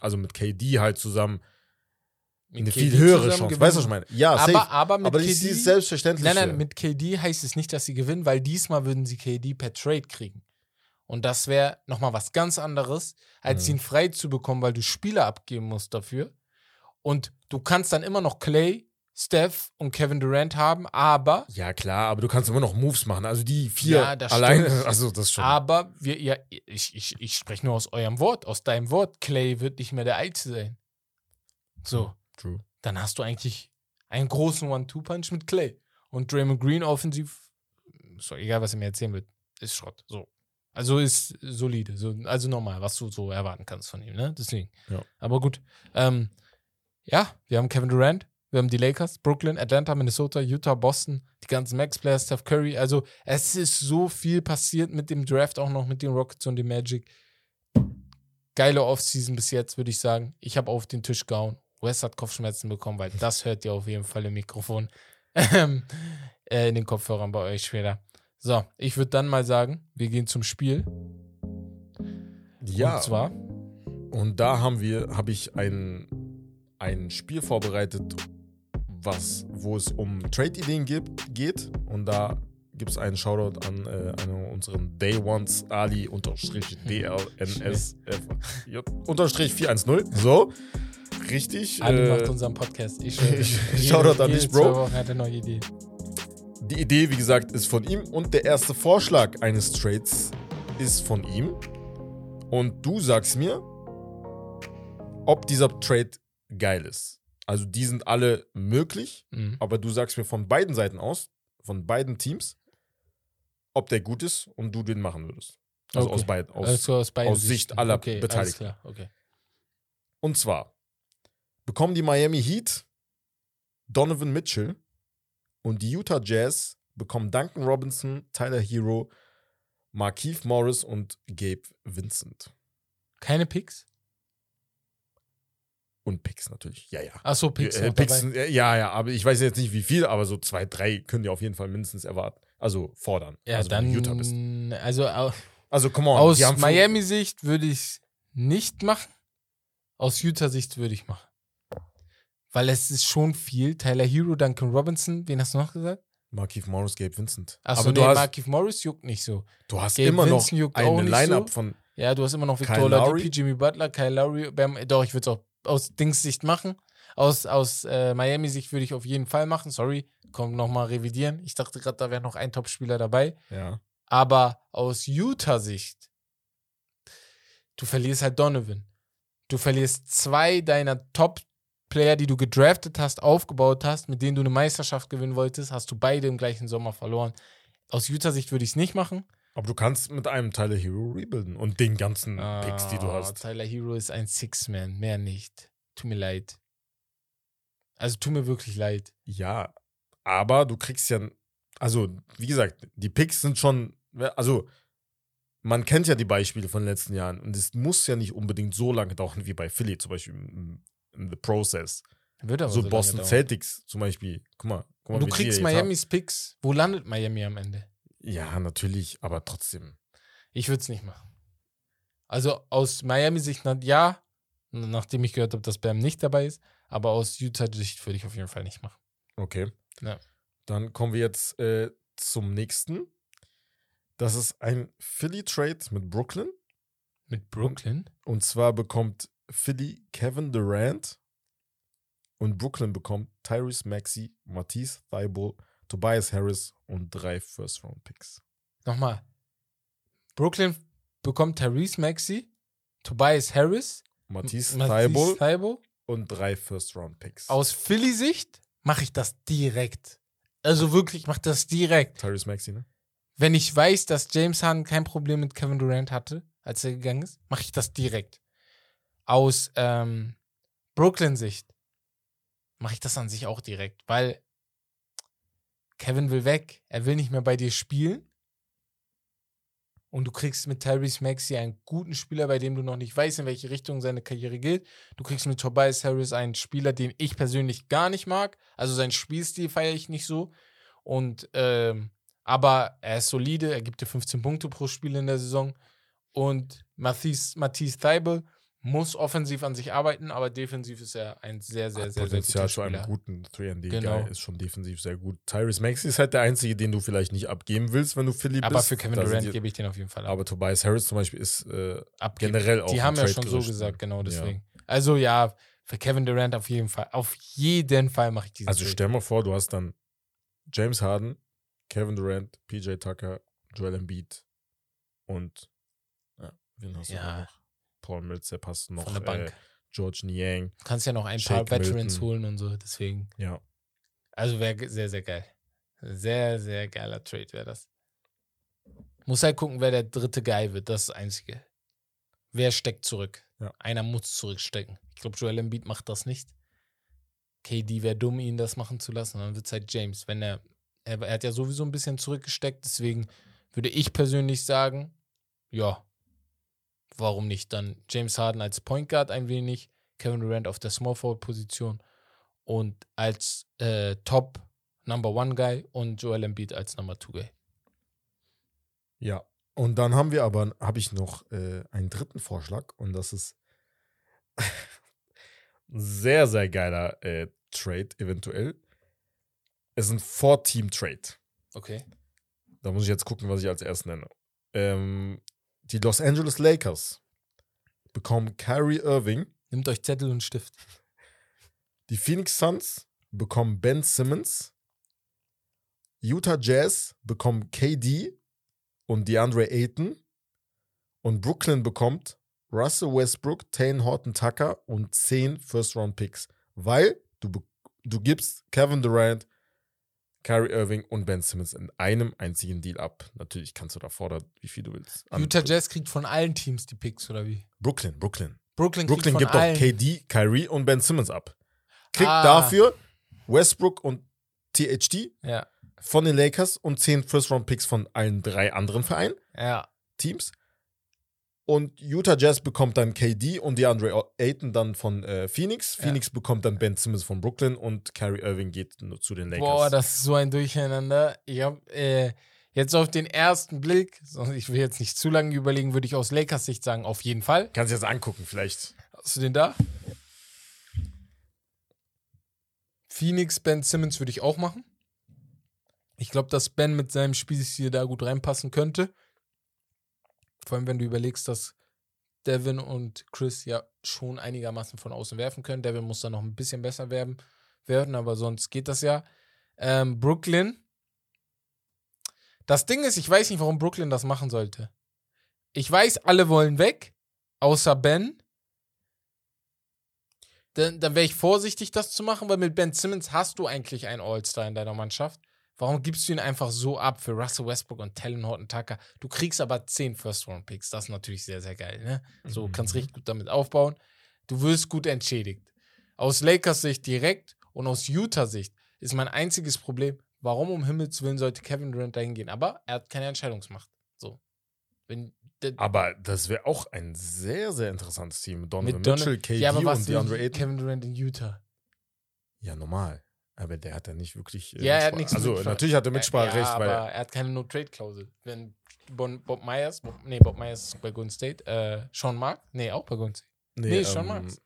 also mit KD halt zusammen eine KD viel höhere Chance. gewinnen. Weißt du, was ich meine? Ja, safe. aber, aber mit aber KD. es selbstverständlich. nein, nein, mit KD heißt es nicht, dass sie gewinnen, weil diesmal würden sie KD per Trade kriegen. Und das wäre nochmal was ganz anderes, als Mhm. ihn frei zu bekommen, weil du Spieler abgeben musst dafür. Und du kannst dann immer noch Clay Steph und Kevin Durant haben, aber Ja, klar, aber du kannst immer noch Moves machen. Also die vier Ja, das alleine, stimmt. also das schon. Aber wir, ja, ich, ich, ich spreche nur aus eurem Wort, aus deinem Wort. Clay wird nicht mehr der Einzige sein. So, True. dann hast du eigentlich einen großen One-Two-Punch mit Clay. Und Draymond Green offensiv, doch egal, was er mir erzählen wird, ist Schrott. So. Also ist solide, so, also normal, was du so erwarten kannst von ihm, ne? Deswegen. Ja. Aber gut. Ähm, ja, wir haben Kevin Durant, wir haben die Lakers, Brooklyn, Atlanta, Minnesota, Utah, Boston, die ganzen Max-Players, Steph Curry. Also es ist so viel passiert mit dem Draft, auch noch mit den Rockets und dem Magic. Geile Offseason bis jetzt, würde ich sagen. Ich habe auf den Tisch gehauen. Wes hat Kopfschmerzen bekommen, weil das hört ihr auf jeden Fall im Mikrofon. Ähm, äh, in den Kopfhörern bei euch später. So, ich würde dann mal sagen, wir gehen zum Spiel. Ja, Und zwar, und da haben wir, habe ich ein, ein Spiel vorbereitet, was, wo es um Trade-Ideen geht. Und da gibt es einen Shoutout an äh, einen unseren Day Ones Ali unterstrich DLNSF unterstrich 410. So, richtig. Ali äh, macht unseren Podcast. Ich, schwöre. ich- Shoutout an dich, Bro. Wochen hat er neue Ideen. Die Idee, wie gesagt, ist von ihm und der erste Vorschlag eines Trades ist von ihm. Und du sagst mir, ob dieser Trade geil ist. Also die sind alle möglich, Mhm. aber du sagst mir von beiden Seiten aus, von beiden Teams, ob der gut ist und du den machen würdest. Also Okay. aus beiden. Aus, also aus, beiden aus Sicht Sichten. aller okay, Beteiligten. Okay. Und zwar bekommen die Miami Heat Donovan Mitchell und die Utah Jazz bekommen Duncan Robinson, Tyler Hero, Markeith Morris und Gabe Vincent. Keine Picks? Und Picks natürlich. Ja, ja. Achso, Picks. Äh, Picks sind- ja, ja, aber ich weiß jetzt nicht wie viel, aber so zwei, drei können die auf jeden Fall mindestens erwarten. Also fordern. Ja, also, dann. Utah bist. Also Also, come on. aus Miami-Sicht würde ich es nicht machen. Aus Utah-Sicht würde ich machen. Weil es ist schon viel. Tyler Hero, Duncan Robinson, wen hast du noch gesagt? Markeith Morris, Gabe Vincent. Achso, aber nee, Markif Morris juckt nicht so. du hast Gabe immer noch Vincent juckt auch eine Line-Up so. von Ja, du hast immer noch Victor? Oladipo, Jimmy Butler, Kyle Lowry. Bam, doch, ich würde es auch aus Dings-Sicht machen. Aus, aus äh, Miami-Sicht würde ich auf jeden Fall machen. Sorry, komm nochmal revidieren. Ich dachte gerade, da wäre noch ein Top-Spieler dabei. ja. Aber aus Utah-Sicht, du verlierst halt Donovan. Du verlierst zwei deiner Top-Player, die du gedraftet hast, aufgebaut hast, mit denen du eine Meisterschaft gewinnen wolltest, hast du beide im gleichen Sommer verloren. Aus Utah-Sicht würde ich es nicht machen. Aber du kannst mit einem Tyler Hero rebuilden und den ganzen Picks, die du Ah, hast. Tyler Hero ist ein Six-Man, mehr nicht. Tut mir leid. Also tut mir wirklich leid. Ja, aber du kriegst ja, also wie gesagt, die Picks sind schon, also man kennt ja die Beispiele von den letzten Jahren und es muss ja nicht unbedingt so lange dauern wie bei Philly zum Beispiel The Process. Wird aber so lange Boston dauern. Celtics zum Beispiel. Guck mal, guck mal du kriegst Miamis Picks. Wo landet Miami am Ende? Ja, natürlich, aber trotzdem. Ich würde es nicht machen. Also aus Miami-Sicht, ja, nachdem ich gehört habe, dass Bam nicht dabei ist, aber aus Utah-Sicht würde ich auf jeden Fall nicht machen. Okay. Ja. Dann kommen wir jetzt äh, zum nächsten. Das ist ein Philly-Trade mit Brooklyn. Mit Brooklyn? Und zwar bekommt Philly Kevin Durant und Brooklyn bekommt Tyrese Maxey, Matisse Thibault, Tobias Harris und drei First-Round-Picks. Nochmal. Brooklyn bekommt Therese Maxey, Tobias Harris, Matisse Thibault Thybulle. und drei First-Round-Picks. Aus Philly-Sicht mache ich das direkt. Also wirklich, ich mache das direkt. Tyrese Maxey, ne? Wenn ich weiß, dass James Harden kein Problem mit Kevin Durant hatte, als er gegangen ist, mache ich das direkt. Aus ähm, Brooklyn-Sicht mache ich das an sich auch direkt, weil Kevin will weg. Er will nicht mehr bei dir spielen. Und du kriegst mit Tyrese Maxey einen guten Spieler, bei dem du noch nicht weißt, in welche Richtung seine Karriere geht. Du kriegst mit Tobias Harris einen Spieler, den ich persönlich gar nicht mag. Also seinen Spielstil feiere ich nicht so. Und ähm, aber er ist solide, er gibt dir 15 Punkte pro Spiel in der Saison. Und Matisse, Matisse Thibault muss offensiv an sich arbeiten, aber defensiv ist er ein sehr, sehr, Hat sehr, sehr Potenzial guter zu einem Spieler. guten 3D. Genau. Guy ist schon defensiv sehr gut. Tyrese Maxey ist halt der einzige, den du vielleicht nicht abgeben willst, wenn du Philly Aber bist. für Kevin Da Durant gebe ich den auf jeden Fall ab. Aber Tobias Harris zum Beispiel ist äh, generell auch Die haben ja schon so Trade-Gerücht, ne? gesagt, genau Ja. deswegen. Also ja, Für Kevin Durant auf jeden Fall. Auf jeden Fall mache ich diesen Also stell mal vor, du hast dann James Harden, Kevin Durant, PJ Tucker, Joel Embiid und ja, wen hast du Ja. noch? Paul Millsap hast du noch, von der Bank. Äh, George Niang. Du kannst ja noch ein Shake paar Veterans Milton. holen und so, deswegen. Ja, Also wäre sehr, sehr geil. Sehr, sehr geiler Trade wäre das. Muss halt gucken, wer der dritte Guy wird, das ist das Einzige. Wer steckt zurück? Ja. Einer muss zurückstecken. Ich glaube, Joel Embiid macht das nicht. KD wäre dumm, ihn das machen zu lassen. Dann wird es halt James. Wenn er, er, er hat ja sowieso ein bisschen zurückgesteckt, deswegen würde ich persönlich sagen, ja, warum nicht? Dann James Harden als Point Guard ein wenig, Kevin Durant auf der Small Forward Position und als äh, Top Number One Guy und Joel Embiid als Number Two Guy. ja. Und dann haben wir aber, habe ich noch äh, einen dritten Vorschlag und das ist ein sehr, sehr geiler äh, Trade eventuell. Es ist ein Four-Team-Trade. Okay. Da muss ich jetzt gucken, was ich als erstes nenne. Ähm, die Los Angeles Lakers bekommen Kyrie Irving. Nehmt euch Zettel und Stift. Die Phoenix Suns bekommen Ben Simmons. Utah Jazz bekommen KD und DeAndre Ayton. Und Brooklyn bekommt Russell Westbrook, Tane Horton Tucker und 10 First-Round-Picks. Weil du, du gibst Kevin Durant, Kyrie Irving und Ben Simmons in einem einzigen Deal ab. Natürlich kannst du da fordern, wie viel du willst. An- Utah Jazz kriegt von allen Teams die Picks, oder wie? Brooklyn, Brooklyn. Brooklyn, Brooklyn gibt doch. KD, Kyrie und Ben Simmons ab. Kriegt Ah. dafür Westbrook und THD Ja, von den Lakers und 10 First-Round-Picks von allen drei anderen Vereinen, ja. Teams. Und Utah Jazz bekommt dann KD und DeAndre Ayton dann von äh, Phoenix. Ja. Phoenix bekommt dann Ben Simmons von Brooklyn und Kyrie Irving geht nur zu den Lakers. Boah, das ist so ein Durcheinander. Ich habe äh, jetzt auf den ersten Blick, ich will jetzt nicht zu lange überlegen, würde ich aus Lakers Sicht sagen, auf jeden Fall. Kannst du jetzt angucken, vielleicht. Hast du den da? Phoenix, Ben Simmons würde ich auch machen. Ich glaube, dass Ben mit seinem Spielstil da gut reinpassen könnte. Vor allem, wenn du überlegst, dass Devin und Chris ja schon einigermaßen von außen werfen können. Devin muss da noch ein bisschen besser werden, werden aber sonst geht das ja. Ähm, Brooklyn. Das Ding ist, ich weiß nicht, warum Brooklyn das machen sollte. Ich weiß, alle wollen weg, außer Ben dann, dann wäre ich vorsichtig, das zu machen, weil mit Ben Simmons hast du eigentlich einen All-Star in deiner Mannschaft. Warum gibst du ihn einfach so ab für Russell Westbrook und Talon Horton Tucker? Du kriegst aber 10 First-Round-Picks. Das ist natürlich sehr, sehr geil. Ne? So Mhm. kannst richtig gut damit aufbauen. Du wirst gut entschädigt. Aus Lakers Sicht direkt und aus Utah Sicht ist mein einziges Problem, warum um Himmels Willen sollte Kevin Durant dahin gehen? Aber er hat keine Entscheidungsmacht. So. Wenn, Aber das wäre auch ein sehr, sehr interessantes Team. Donovan mit Donald- Mitchell, KD ja, aber was und DeAndre Ayton. Kevin Durant in Utah? Ja, normal. Aber der hat ja nicht wirklich. äh, Ja, er hat nichts Also, natürlich hat er Mitspracherecht, ja, aber er hat keine No-Trade-Klausel. Wenn Bon, Bob Myers, Bob, nee, Bob Myers ist bei Golden State, äh, Sean Mark, nee, auch bei Golden State. nee, Sean Marks.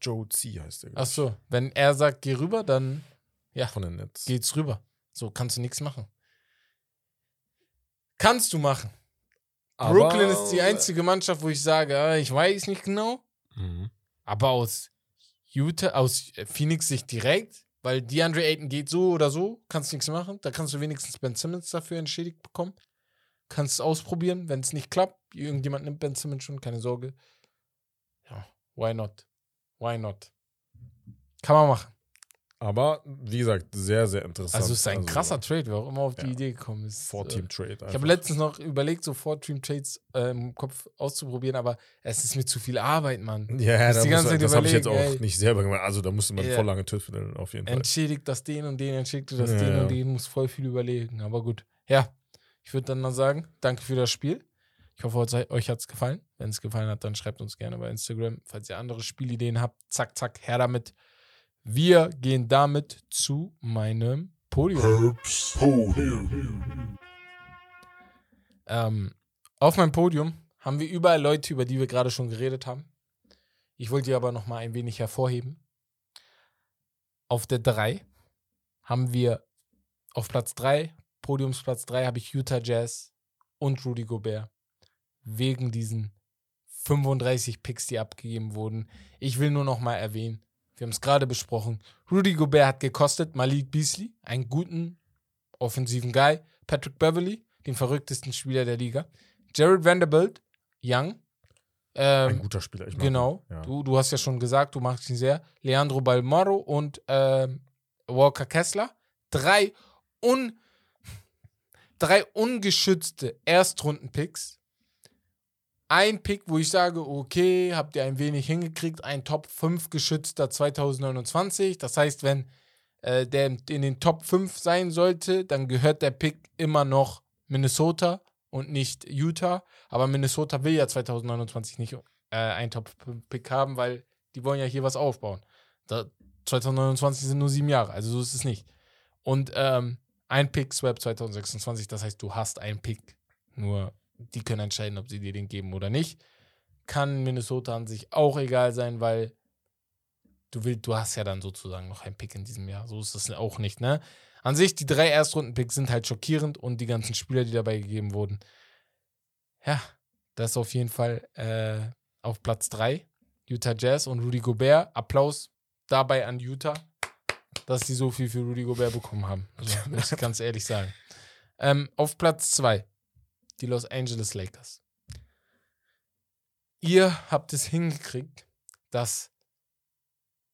Joe C heißt der. Ach so, wenn er sagt, geh rüber, dann Von den Nets. geht's rüber. So kannst du nichts machen. Kannst du machen. Aber- Brooklyn ist die einzige Mannschaft, wo ich sage, ah, ich weiß nicht genau, Mhm. aber aus Utah, aus äh, Phoenix Sicht direkt, weil DeAndre Ayton geht so oder so, kannst nichts machen. Da kannst du wenigstens Ben Simmons dafür entschädigt bekommen. Kannst es ausprobieren, wenn es nicht klappt. Irgendjemand nimmt Ben Simmons schon, keine Sorge. Ja, why not? Why not? Kann man machen. Aber wie gesagt, sehr, sehr interessant. Also es ist ein krasser Trade, wer auch immer auf die ja. Idee gekommen ist. Äh, Four-Team-Trade. Ich habe letztens noch überlegt, so Four-Team-Trades äh, im Kopf auszuprobieren, aber es ist mir zu viel Arbeit, Mann. Ja, da die Zeit das habe ich jetzt auch ey. nicht selber gemacht. Also da musste man Ja. voll lange tüfteln, auf jeden Fall. entschädigt das den und den, entschädigt das Ja, den ja. und den, muss voll viel überlegen. Aber gut. Ja, ich würde dann mal sagen, danke für das Spiel. Ich hoffe, euch- euch hat es gefallen. Wenn es gefallen hat, dann schreibt uns gerne bei Instagram. Falls ihr andere Spielideen habt, zack, zack, her damit. Wir gehen damit zu meinem Podium. Ähm, auf meinem Podium haben wir überall Leute, über die wir gerade schon geredet haben. Ich wollte die aber noch mal ein wenig hervorheben. Auf der 3 haben wir auf Platz 3, Podiumsplatz 3, habe ich Utah Jazz und Rudy Gobert wegen diesen 35 Picks, die abgegeben wurden. Ich will nur noch mal erwähnen, wir haben es gerade besprochen, Rudy Gobert hat gekostet, Malik Beasley, einen guten offensiven Guy, Patrick Beverly, den verrücktesten Spieler der Liga, Jared Vanderbilt, Young, ähm, Ein guter Spieler. Ich mag Genau. Ja. Du, du hast ja schon gesagt, du magst ihn sehr. Leandro Balmaro und ähm, Walker Kessler. Drei, un, drei ungeschützte Erstrunden-Picks. Ein Pick, wo ich sage, okay, habt ihr ein wenig hingekriegt. Ein Top 5 geschützter 2029. Das heißt, wenn äh, der in den Top 5 sein sollte, dann gehört der Pick immer noch Minnesota und nicht Utah. Aber Minnesota will ja 2029 nicht äh, einen Top-Pick haben, weil die wollen ja hier was aufbauen. Da, 2029 sind nur sieben Jahre, also so ist es nicht. Und ähm, ein Pick Swap 2026, das heißt, du hast einen Pick. Nur die können entscheiden, ob sie dir den geben oder nicht. Kann Minnesota an sich auch egal sein, weil du willst, du hast ja dann sozusagen noch einen Pick in diesem Jahr. So ist es auch nicht, ne? An sich, die drei Erstrunden-Picks sind halt schockierend und die ganzen Spieler, die dabei gegeben wurden. Ja, das ist auf jeden Fall äh, auf Platz 3. Utah Jazz und Rudy Gobert. Applaus dabei an Utah, dass sie so viel für Rudy Gobert bekommen haben. Also, muss ich ganz ehrlich sagen. Ähm, auf Platz 2, die Los Angeles Lakers. Ihr habt es hingekriegt, dass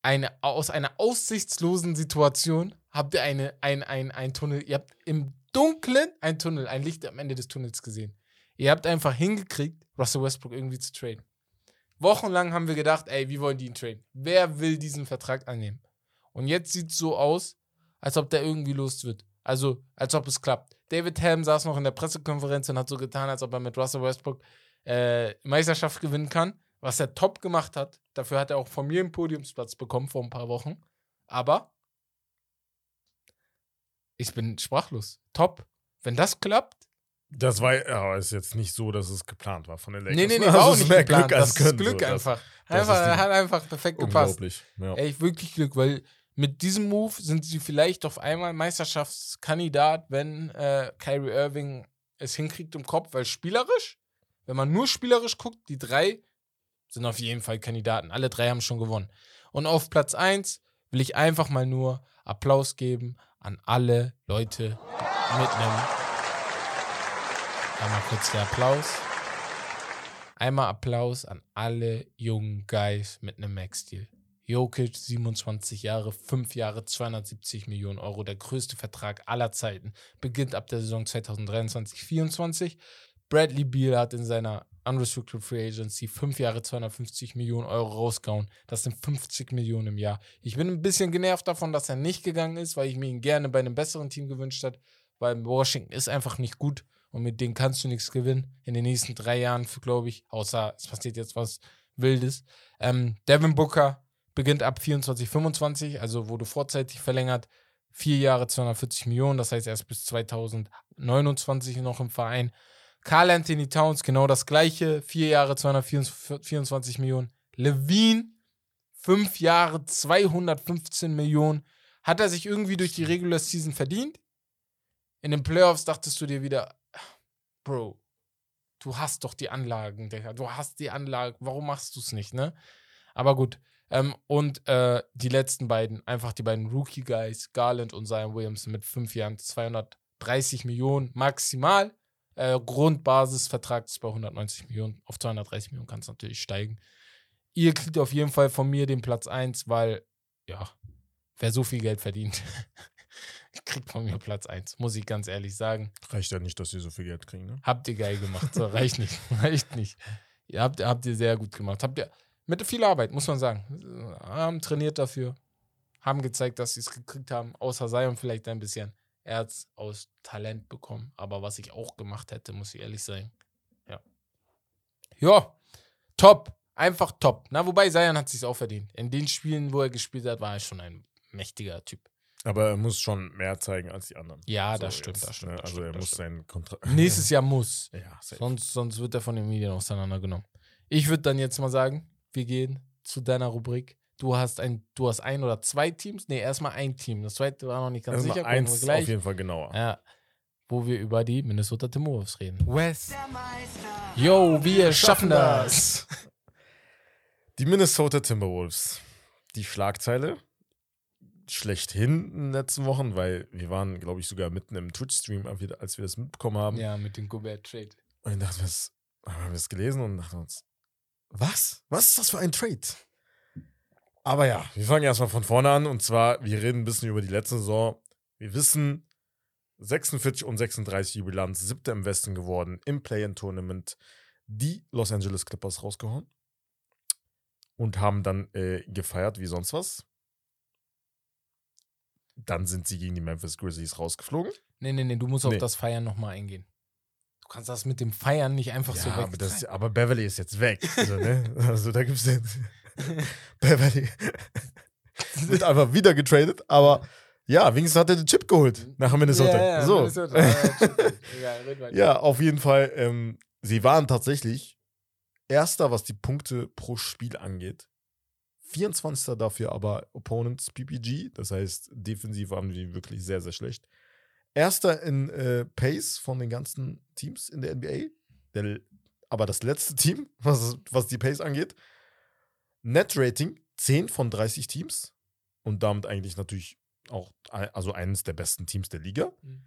eine, aus einer aussichtslosen Situation habt ihr eine, ein, ein, ein Tunnel, ihr habt im Dunkeln ein Tunnel, ein Licht am Ende des Tunnels gesehen. Ihr habt einfach hingekriegt, Russell Westbrook irgendwie zu traden. Wochenlang haben wir gedacht, ey, wie wollen die ihn traden? Wer will diesen Vertrag annehmen? Und jetzt sieht es so aus, als ob der irgendwie los wird. Also, als ob es klappt. David Helm saß noch in der Pressekonferenz und hat so getan, als ob er mit Russell Westbrook äh, Meisterschaft gewinnen kann. Was er top gemacht hat. Dafür hat er auch von mir einen Podiumsplatz bekommen vor ein paar Wochen. Aber ich bin sprachlos. Top. Wenn das klappt, Das war ja, ist jetzt nicht so, dass es geplant war von den Lakers. Nee, nee, nee, Also war auch nicht mehr geplant. Glück als das ist Glück so. Das- einfach. das einfach ist hat einfach perfekt gepasst. Unglaublich. Ja. Ey, wirklich Glück, weil mit diesem Move sind sie vielleicht auf einmal Meisterschaftskandidat, wenn äh, Kyrie Irving es hinkriegt im Kopf, weil spielerisch, wenn man nur spielerisch guckt, die drei sind auf jeden Fall Kandidaten. Alle drei haben schon gewonnen. Und auf Platz 1 will ich einfach mal nur Applaus geben an alle Leute mit einem. Einmal kurz der Applaus. Einmal Applaus an alle jungen Guys mit einem Max-Deal. Jokic, 27 Jahre, 5 Jahre, 270 Millionen Euro, der größte Vertrag aller Zeiten. Beginnt ab der Saison 2023-24. Bradley Beal hat in seiner Unrestricted Free Agency 5 Jahre, 250 Millionen Euro rausgehauen. Das sind 50 Millionen im Jahr. Ich bin ein bisschen genervt davon, dass er nicht gegangen ist, weil ich mir ihn gerne bei einem besseren Team gewünscht hätte, weil Washington ist einfach nicht gut und mit denen kannst du nichts gewinnen in den nächsten drei Jahren, glaube ich, außer es passiert jetzt was Wildes. Ähm, Devin Booker beginnt ab 24, 25, also wurde vorzeitig verlängert. Vier Jahre 240 Millionen, das heißt erst bis 2029 noch im Verein. Carl Anthony Towns, genau das gleiche, vier Jahre 224 Millionen. Levine, fünf Jahre 215 Millionen. Hat er sich irgendwie durch die Regular Season verdient? In den Playoffs dachtest du dir wieder, Bro, du hast doch die Anlagen. Du hast die Anlagen, warum machst du es nicht, ne? Aber gut. Ähm, und äh, die letzten beiden, einfach die beiden Rookie-Guys, Garland und Zion Williamson mit fünf Jahren 230 Millionen maximal. Äh, Grundbasisvertrag ist bei 190 Millionen. Auf 230 Millionen kann es natürlich steigen. Ihr kriegt auf jeden Fall von mir den Platz 1, weil, ja, wer so viel Geld verdient, kriegt von mir Platz 1, muss ich ganz ehrlich sagen. Reicht ja nicht, dass sie so viel Geld kriegen, ne? Habt ihr geil gemacht. So, reicht nicht. Reicht nicht. Ihr habt, habt ihr sehr gut gemacht. Habt ihr mit viel Arbeit, muss man sagen. Haben trainiert dafür. Haben gezeigt, dass sie es gekriegt haben. Außer Zion vielleicht ein bisschen. Er hat es aus Talent bekommen. Aber was ich auch gemacht hätte, muss ich ehrlich sagen. Ja. Ja. Top. Einfach top. Na, wobei Zion hat sich auch verdient. In den Spielen, wo er gespielt hat, war er schon ein mächtiger Typ. Aber er muss schon mehr zeigen als die anderen. Ja, So das stimmt, jetzt, das stimmt. ne? das Also stimmt, er muss seinen Kontrakt. Nächstes Jahr muss. Ja, safe. Sonst, sonst wird er von den Medien auseinandergenommen. Ich würde dann jetzt mal sagen, wir gehen zu deiner Rubrik. Du hast ein, du hast ein oder zwei Teams? Nee, erstmal ein Team. Das zweite war noch nicht ganz Erstmal sicher. eins wir auf gleich. jeden Fall genauer. Ja. wo wir über die Minnesota Timberwolves reden. Wes. Yo, wir schaffen das. Die Minnesota Timberwolves. Die Schlagzeile schlechthin in den letzten Wochen, weil wir waren, glaube ich, sogar mitten im Twitch-Stream, als wir das mitbekommen haben. Ja, mit dem Gobert-Trade. Und dann dachten wir, haben wir es gelesen und dachten uns, was? Was ist das für ein Trade? Aber ja, wir fangen erstmal von vorne an und zwar, wir reden ein bisschen über die letzte Saison. Wir wissen, 46 und 36 die Bilanz, siebter im Westen geworden, im Play-In-Tournament die Los Angeles Clippers rausgehauen und haben dann äh, gefeiert wie sonst was. Dann sind sie gegen die Memphis Grizzlies rausgeflogen. Nee, nee, nee, du musst nee. auf das Feiern nochmal eingehen. Du kannst das mit dem Feiern nicht einfach ja, so weg. Aber, das, aber Beverly ist jetzt weg. Also, ne? also da gibt es den. Beverly wird einfach wieder getradet, aber ja, wenigstens hat er den Chip geholt nach Minnesota. Ja, ja, so. Minnesota. ja, ja, auf jeden Fall. Ähm, sie waren tatsächlich Erster, was die Punkte pro Spiel angeht. 24. dafür aber Opponents PPG, das heißt, defensiv waren die wirklich sehr, sehr schlecht. Erster in äh, Pace von den ganzen Teams in der NBA. Der, aber das letzte Team, was, was die Pace angeht. Net-Rating 10 von 30 Teams. Und damit eigentlich natürlich auch also eines der besten Teams der Liga. Mhm.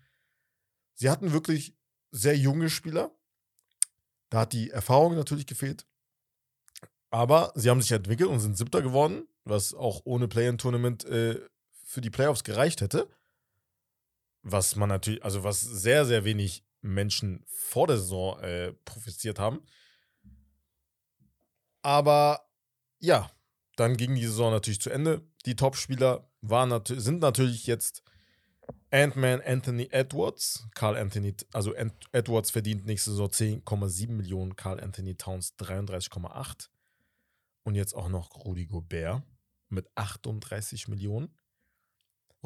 Sie hatten wirklich sehr junge Spieler. Da hat die Erfahrung natürlich gefehlt. Aber sie haben sich entwickelt und sind Siebter geworden, was auch ohne Play-in-Tournament äh, für die Playoffs gereicht hätte. Was man natürlich, also was sehr, sehr wenig Menschen vor der Saison äh, profitiert haben. Aber ja, dann ging die Saison natürlich zu Ende. Die Topspieler waren nat sind natürlich jetzt Ant-Man Anthony Edwards. Carl Anthony, also Ant Edwards verdient nächste Saison 10,7 Millionen, Carl Anthony Towns 33,8. Und jetzt auch noch Rudy Gobert mit 38 Millionen.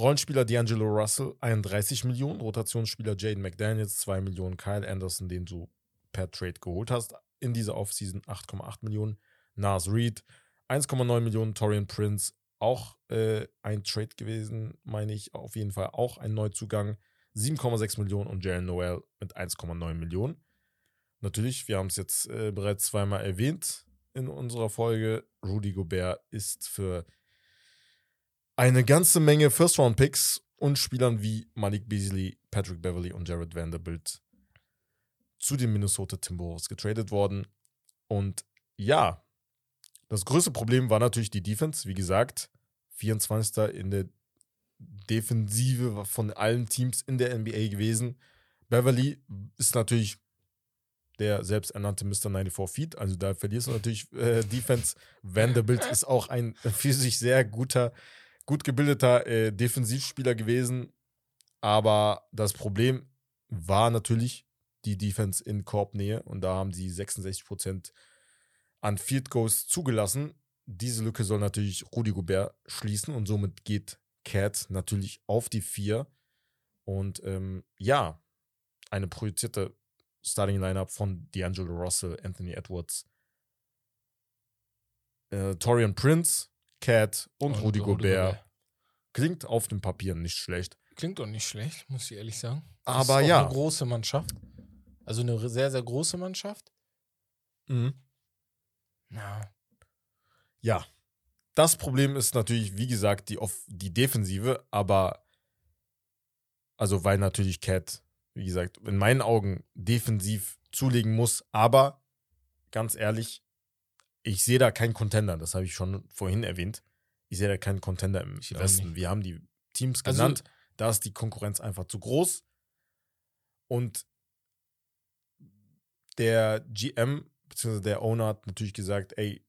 Rollenspieler D'Angelo Russell 31 Millionen, Rotationsspieler Jaden McDaniels 2 Millionen, Kyle Anderson, den du per Trade geholt hast, in dieser Offseason 8,8 Millionen, Nas Reed 1,9 Millionen. Torian Prince, auch äh, ein Trade gewesen, meine ich, auf jeden Fall auch ein Neuzugang. 7,6 Millionen. Und Jaren Noel mit 1,9 Millionen. Natürlich, wir haben es jetzt äh, bereits zweimal erwähnt in unserer Folge. Rudy Gobert ist für eine ganze Menge First-Round-Picks und Spielern wie Malik Beasley, Patrick Beverly und Jared Vanderbilt zu den Minnesota Timberwolves getradet worden. Und ja, das größte Problem war natürlich die Defense. Wie gesagt, 24. in der Defensive von allen Teams in der NBA gewesen. Beverly ist natürlich der selbsternannte Mr. 94 Feet, also da verlierst du natürlich äh, Defense. Vanderbilt ist auch ein für sich sehr guter, gut gebildeter äh, Defensivspieler gewesen. Aber das Problem war natürlich die Defense in Korbnähe und da haben sie 66 Prozent an Field Goals zugelassen. Diese Lücke soll natürlich Rudy Gobert schließen und somit geht Cat natürlich auf die 4. Und ähm, ja, eine projizierte Starting Lineup von D'Angelo Russell, Anthony Edwards, äh, Torian Prince, Cat und, und Rudy, Rudy Gobert. Gobert. Klingt auf dem Papier nicht schlecht. Klingt doch nicht schlecht, muss ich ehrlich sagen. Das Aber ja. Eine große Mannschaft. Also eine sehr, sehr große Mannschaft. Mhm. Ja. Ja. Das Problem ist natürlich, wie gesagt, die, Off die Defensive, aber also weil natürlich Cat, wie gesagt, in meinen Augen defensiv zulegen muss, aber ganz ehrlich, ich sehe da keinen Contender, das habe ich schon vorhin erwähnt. Ich sehe da keinen Contender im Westen. Wir haben die Teams also genannt, also, da ist die Konkurrenz einfach zu groß. Und der GM beziehungsweise der Owner hat natürlich gesagt, ey,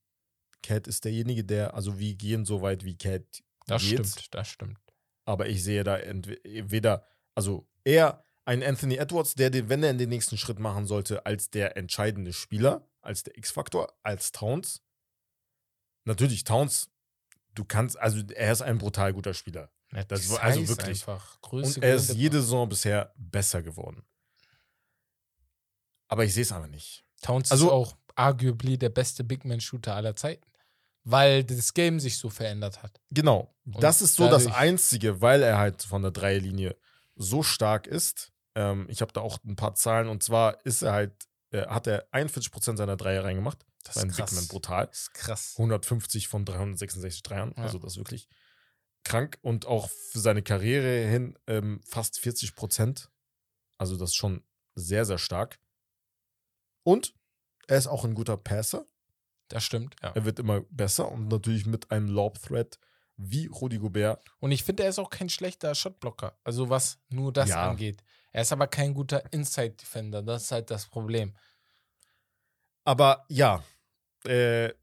Cat ist derjenige, der, also wir gehen so weit wie Cat Das geht. stimmt, das stimmt. Aber ich sehe da entweder, also eher ein Anthony Edwards, der, wenn er in den nächsten Schritt machen sollte, als der entscheidende Spieler, als der X-Faktor, als Towns. Natürlich, Towns, du kannst, also er ist ein brutal guter Spieler. Ja, das war also wirklich. Und er ist jede Saison bisher besser geworden. Aber ich sehe es aber nicht. Towns also, ist auch arguably der beste Big Man-Shooter aller Zeiten. Weil das Game sich so verändert hat. Genau. Und das ist so das Einzige, weil er halt von der Dreierlinie so stark ist, Ähm, ich habe da auch ein paar Zahlen und zwar ist er halt, äh, hat er 41% seiner Dreier reingemacht. Das ist krass. Bigman brutal. Das ist krass. 150 von 366 Dreiern. Ja. Also das ist wirklich krank. Und auch für seine Karriere hin ähm, fast 40 Prozent. Also das ist schon sehr, sehr stark. Und er ist auch ein guter Passer. Das stimmt, ja. Er wird immer besser und natürlich mit einem Lob-Threat wie Rudi Gobert. Und ich finde, er ist auch kein schlechter Shotblocker. Also was nur das Ja. angeht. Er ist aber kein guter Inside-Defender. Das ist halt das Problem. Aber ja, äh,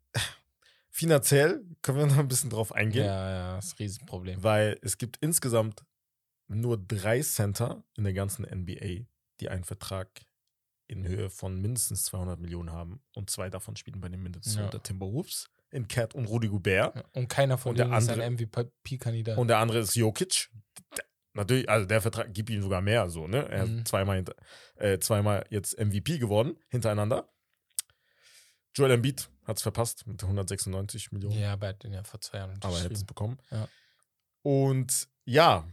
finanziell können wir noch ein bisschen drauf Ja, eingehen, ja, das ist ein Riesenproblem. weil es gibt insgesamt nur drei Center in der ganzen NBA, die einen Vertrag in Höhe von mindestens 200 Millionen haben und zwei davon spielen bei den Minnesota Ja. Timberwolves in Cat und Rudy Gobert Ja, Und keiner von Und der denen ist andere- ein MVP-Kandidat. und der andere ist Jokic. Natürlich, also der Vertrag gibt ihm sogar mehr, so, ne? Er Mhm. ist zweimal, hinter, äh, zweimal jetzt MVP geworden, hintereinander. Joel Embiid hat es verpasst mit 196 Millionen. Ja, aber er hat den ja vor zwei Jahren aber er hätte es bekommen. Ja. Und ja,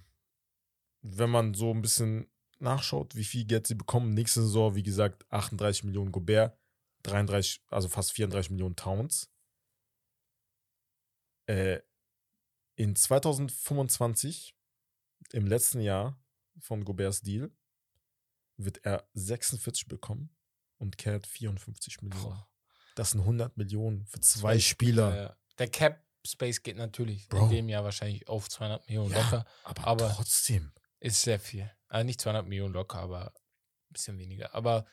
wenn man so ein bisschen nachschaut, wie viel Geld sie bekommen, nächste Saison, wie gesagt, 38 Millionen Gobert, 33, also fast 34 Millionen Towns. Äh, in 2025, im letzten Jahr von Goberts Deal, wird er 46 bekommen und Cat 54 Millionen. Boah. Das sind 100 Millionen für zwei Spieler. Ja, ja. Der Cap-Space geht natürlich Bro. in dem Jahr wahrscheinlich auf 200 Millionen Ja. locker. Aber, Aber- trotzdem. Ist sehr viel. Also nicht 200 Millionen locker, aber ein bisschen weniger. Aber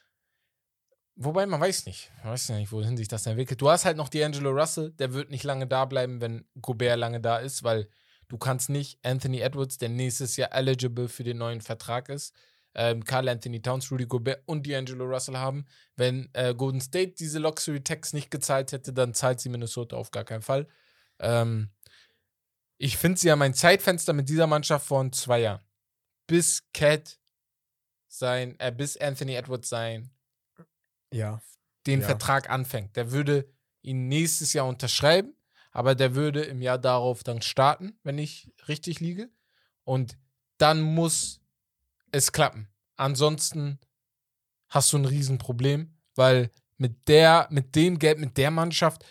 wobei man weiß nicht. Man weiß ja nicht, wohin sich das entwickelt. Du hast halt noch D'Angelo Russell, der wird nicht lange da bleiben, wenn Gobert lange da ist, weil du kannst nicht Anthony Edwards, der nächstes Jahr eligible für den neuen Vertrag ist, ähm, Carl Anthony Towns, Rudy Gobert und D'Angelo Russell haben. Wenn äh, Golden State diese Luxury Tax nicht gezahlt hätte, dann zahlt sie Minnesota auf gar keinen Fall. Ähm, ich finde, sie haben ein Zeitfenster mit dieser Mannschaft von zwei Jahren bis Cat sein, äh, bis Anthony Edwards sein, Ja. den Ja. Vertrag anfängt. Der würde ihn nächstes Jahr unterschreiben, aber der würde im Jahr darauf dann starten, wenn ich richtig liege. Und dann muss es klappen. Ansonsten hast du ein Riesenproblem, weil mit der, mit dem Geld, mit der Mannschaft,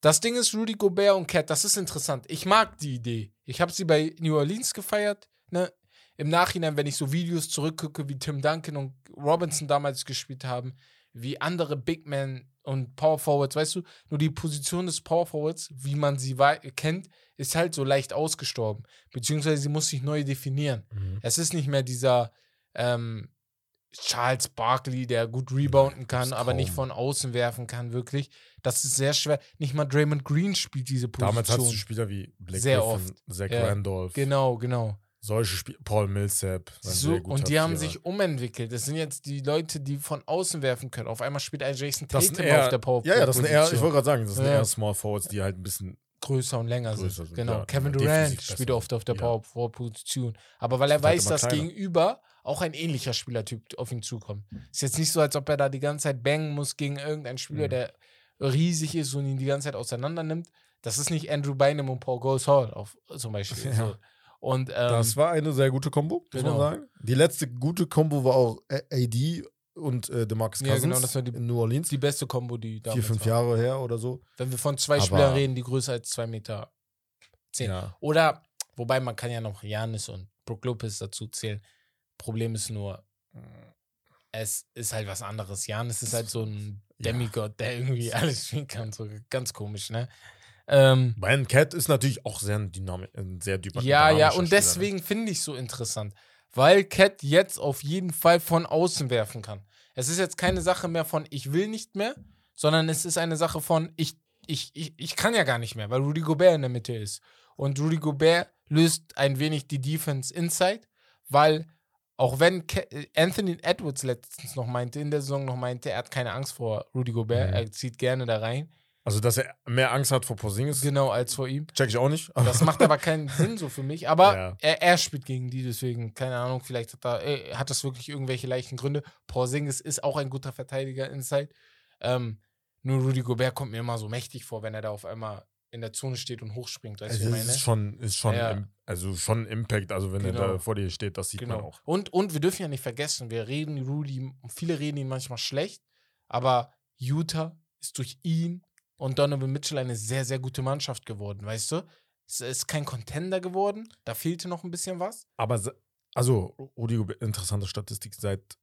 das Ding ist Rudy Gobert und Cat, das ist interessant. Ich mag die Idee. Ich habe sie bei New Orleans gefeiert. Ne? Im Nachhinein, wenn ich so Videos zurückgucke, wie Tim Duncan und Robinson damals gespielt haben, wie andere Big Men und Power Forwards, weißt du, nur die Position des Power Forwards, wie man sie kennt, ist halt so leicht ausgestorben. Beziehungsweise sie muss sich neu definieren. Es ist nicht mehr dieser ähm, Charles Barkley, der gut rebounden kann, aber nicht von außen werfen kann, wirklich. Das ist sehr schwer. Nicht mal Draymond Green spielt diese Position. Damals hattest du Spieler wie Blake Sehr Griffin, Zach Ja. Randolph, Genau, genau. Solche Spieler, Paul Millsap. So, und die haben Vierer. sich umentwickelt. Das sind jetzt die Leute, die von außen werfen können. Auf einmal spielt ein Jason Tatum eher, auf der Power Ja, ja, das sind eher, ich wollte gerade sagen, das sind Ja. eher Small Forwards, die halt ein bisschen größer und länger Größer sind. Genau. ja, Kevin Durant spielt oft auf der Ja. Power Forward Position. Aber weil er halt weiß, immer dass kleiner. gegenüber auch ein ähnlicher Spielertyp auf ihn zukommt. Ist jetzt nicht so, als ob er da die ganze Zeit bangen muss gegen irgendeinen Spieler, Mhm. der riesig ist und ihn die ganze Zeit auseinander nimmt. Das ist nicht Andrew Bynum und Paul Gasol auf, zum Beispiel. Ja. So. Und ähm, Das war eine sehr gute Kombo, muss genau. man sagen. Die letzte gute Kombo war auch AD und äh, DeMarcus Ja, Cousins genau, das war die- in New Orleans. die beste Kombo, die Vier, damals fünf war. Jahre her oder so. Wenn wir von zwei Aber- Spielern reden, die größer als zwei Meter zehn. Ja. Oder, wobei man kann ja noch Janis und Brook Lopez dazu zählen. Problem ist nur, es ist halt was anderes. Janis ist halt so ein Ja. Demigod, der irgendwie alles spielen kann. So ganz komisch, ne? Ähm, Brian Cat ist natürlich auch sehr dynamisch, ein sehr dypa- ja, ja, dynamischer und Spieler, ne? deswegen finde ich es so interessant, weil Cat jetzt auf jeden Fall von außen werfen kann. Es ist jetzt keine Sache mehr von ich will nicht mehr, sondern es ist eine Sache von ich, ich, ich, ich kann ja gar nicht mehr, weil Rudy Gobert in der Mitte ist. Und Rudy Gobert löst ein wenig die Defense inside, weil auch wenn äh, Anthony Edwards letztens noch meinte, in der Saison noch meinte, er hat keine Angst vor Rudy Gobert, Mhm. er zieht gerne da rein, Also, dass er mehr Angst hat vor Porzingis, genau als vor ihm. check ich auch nicht. Das macht aber keinen Sinn so für mich. Aber Ja. er, er spielt gegen die, deswegen, keine Ahnung, vielleicht hat, er, äh, hat das wirklich irgendwelche leichten Gründe. Porzingis ist auch ein guter Verteidiger inside. Ähm, nur Rudy Gobert kommt mir immer so mächtig vor, wenn er da auf einmal in der Zone steht und hochspringt. Weißt Also ist schon, ist schon, Ja. im, also schon Impact. Also wenn er Genau. da vor dir steht, das sieht man Genau. auch. Und, und wir dürfen ja nicht vergessen, wir reden Rudy, viele reden ihn manchmal schlecht, aber Utah ist durch ihn und Donovan Mitchell eine sehr, sehr gute Mannschaft geworden, weißt du? Es ist kein Contender geworden, da fehlte noch ein bisschen was. Aber also, Rudi Gobert, interessante Statistik, seit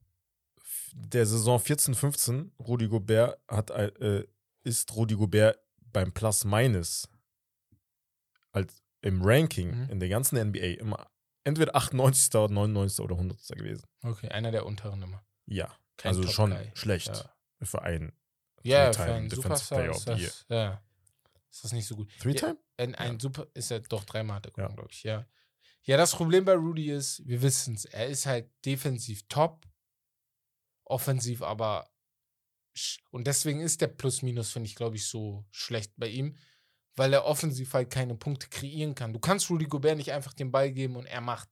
der Saison 14, 15, Rudi Gobert hat, äh, ist Rudi Gobert beim Plus Minus als im Ranking Mhm. in der ganzen NBA immer entweder 98. oder 99. oder 100. gewesen. Okay, einer der unteren immer. Ja, Kein also schon Top-Guy. schlecht Ja, für einen ja Three-Time für einen Superstar Player ist das, ja, ist das nicht so gut. Three-Time? Ein, ein Ja. Super ist er doch dreimal hat er Ja. gewonnen, glaube ich, ja. Ja, das Problem bei Rudy ist, wir wissen es, er ist halt defensiv top, offensiv aber und deswegen ist der Plus-Minus, finde ich, glaube ich, so schlecht bei ihm, weil er offensiv halt keine Punkte kreieren kann. Du kannst Rudy Gobert nicht einfach den Ball geben und er macht.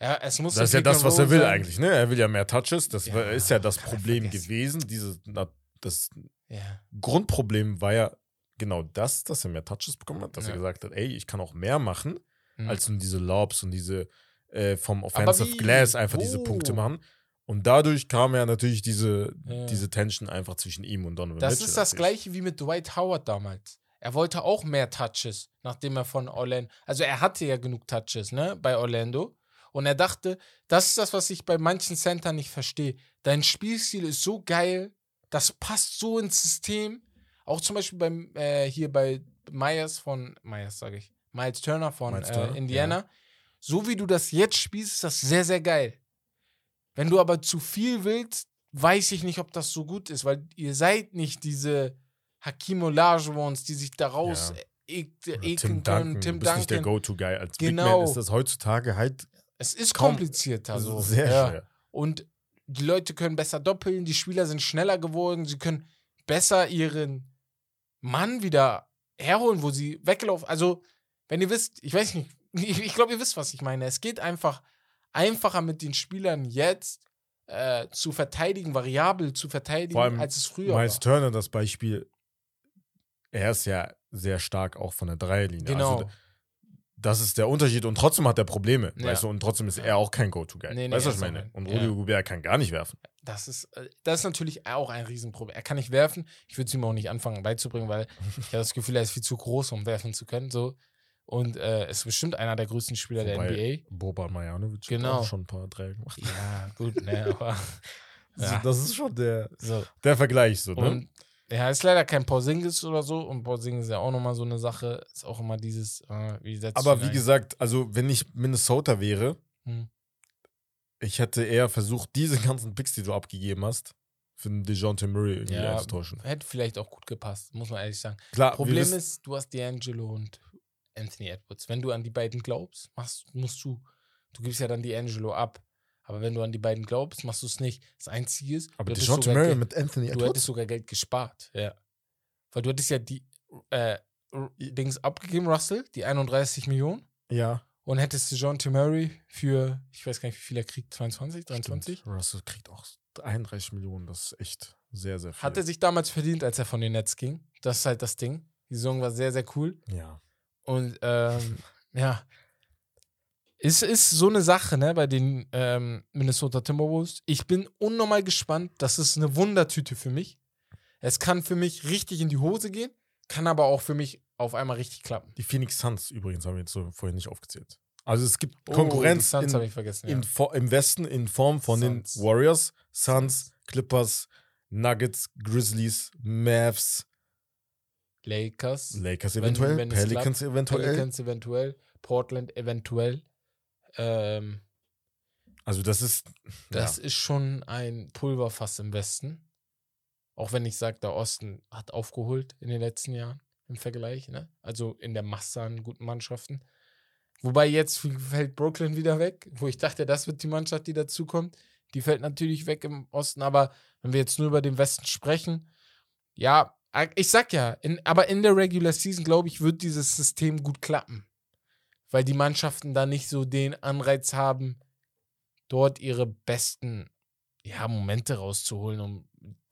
Ja, es muss Das ist ja das, was er will sein. eigentlich, ne? Er will ja mehr Touches. Das Ja, ist ja das Problem gewesen. Dieses, na, das Ja, Grundproblem war ja genau das, dass er mehr Touches bekommen hat, dass Ja. er gesagt hat, ey, ich kann auch mehr machen, mhm. als nur diese Lobs und diese äh, vom Offensive? Glass einfach diese Wo? Punkte machen. Und dadurch kam ja natürlich diese, Ja. diese Tension einfach zwischen ihm und Donovan Das Mitchell. ist das natürlich. gleiche wie mit Dwight Howard damals. Er wollte auch mehr Touches, nachdem er von Orlando. Also er hatte ja genug Touches, ne, bei Orlando. Und er dachte, das ist das, was ich bei manchen Center nicht verstehe. Dein Spielstil ist so geil, das passt so ins System. Auch zum Beispiel beim, äh, hier bei Myers von, Myers sage ich, Miles Turner von Miles äh, Turner, Indiana. So wie du das jetzt spielst, ist das sehr, sehr geil. Wenn du aber zu viel willst, weiß ich nicht, ob das so gut ist, weil ihr seid nicht diese Hakim Olajuwons, die sich daraus Ja. ek Oder ekeln Tim können. Duncan, Tim du bist nicht der Duncan. Go-To-Guy. Als Big Genau. Man ist das heutzutage halt Es ist komplizierter. So. sehr ja. schwer. Und die Leute können besser doppeln, die Spieler sind schneller geworden, sie können besser ihren Mann wieder herholen, wo sie weggelaufen. Also, wenn ihr wisst, ich weiß nicht, ich, ich glaube, ihr wisst, was ich meine. Es geht einfach einfacher mit den Spielern jetzt äh, zu verteidigen, variabel zu verteidigen, als es früher Miles war. Turner, das Beispiel, er ist ja sehr stark auch von der Dreierlinie. Genau. Also, das ist der Unterschied und trotzdem hat er Probleme, Ja. weißt du, und trotzdem ist Ja. er auch kein Go-To-Guy. Nee, nee, weißt du, was ich meine? ein- Und ja. Rudy Gobert kann gar nicht werfen. Das ist, äh, das ist natürlich auch ein Riesenproblem. Er kann nicht werfen. Ich würde es ihm auch nicht anfangen beizubringen, weil ich habe das Gefühl, er ist viel zu groß, um werfen zu können. So. Und äh, ist bestimmt einer der größten Spieler der Wobei- NBA. Boban Marjanovic Genau. hat auch schon ein paar Dreier gemacht. Ja, gut, ne, aber Ja. Das ist schon der, so. der Vergleich so, ne? Und ja, ist leider kein Porzingis oder so. Und Porzingis ist ja auch nochmal so eine Sache. Ist auch immer dieses, äh, wie Aber wie ein? gesagt, also wenn ich Minnesota wäre, Hm. ich hätte eher versucht, diese ganzen Picks, die du abgegeben hast, für den DeJounte Murray irgendwie Ja, einzutauschen. hätte vielleicht auch gut gepasst, muss man ehrlich sagen. Klar, Problem ist, du hast D'Angelo und Anthony Edwards. Wenn du an die beiden glaubst, machst, musst du, du gibst ja dann D'Angelo ab. Aber wenn du an die beiden glaubst, machst du es nicht. Das Einzige ist, aber du, hättest DeJounte sogar Geld, mit Anthony du hättest sogar Geld gespart. Ja. Weil du hättest ja die äh, Dings abgegeben, Russell, die 31 Millionen. Ja. Und hättest du John T. Murray für, ich weiß gar nicht, wie viel er kriegt, 22, 23? Stimmt. Russell kriegt auch 31 Millionen, das ist echt sehr, sehr viel. Hat er sich damals verdient, als er von den Nets ging. Das ist halt das Ding. Die Saison war sehr, sehr cool. ja. Und ähm, ja, es ist so eine Sache, ne, bei den ähm, Minnesota Timberwolves. Ich bin unnormal gespannt. Das ist eine Wundertüte für mich. Es kann für mich richtig in die Hose gehen, kann aber auch für mich auf einmal richtig klappen. Die Phoenix Suns übrigens haben wir jetzt so vorhin nicht aufgezählt. Also es gibt Oh, Konkurrenz habe in, in, ja. Im Westen in Form von Suns. den Warriors, Suns, Clippers, Nuggets, Grizzlies, Mavs, Lakers, Lakers Wenn- eventuell, wenn es Pelicans eventuell. Pelicans eventuell, Portland eventuell. Ähm, Also das ist Das ist schon ein Pulverfass im Westen. Auch wenn ich sage, der Osten hat aufgeholt in den letzten Jahren im Vergleich. Ne? Also in der Masse an guten Mannschaften. Wobei jetzt fällt Brooklyn wieder weg, wo ich dachte, das wird die Mannschaft, die dazukommt. Die fällt natürlich weg im Osten, aber wenn wir jetzt nur über den Westen sprechen, ja, ich sag ja, in, aber in der Regular Season, glaube ich, wird dieses System gut klappen. Weil die Mannschaften da nicht so den Anreiz haben, dort ihre besten ja, Momente rauszuholen, um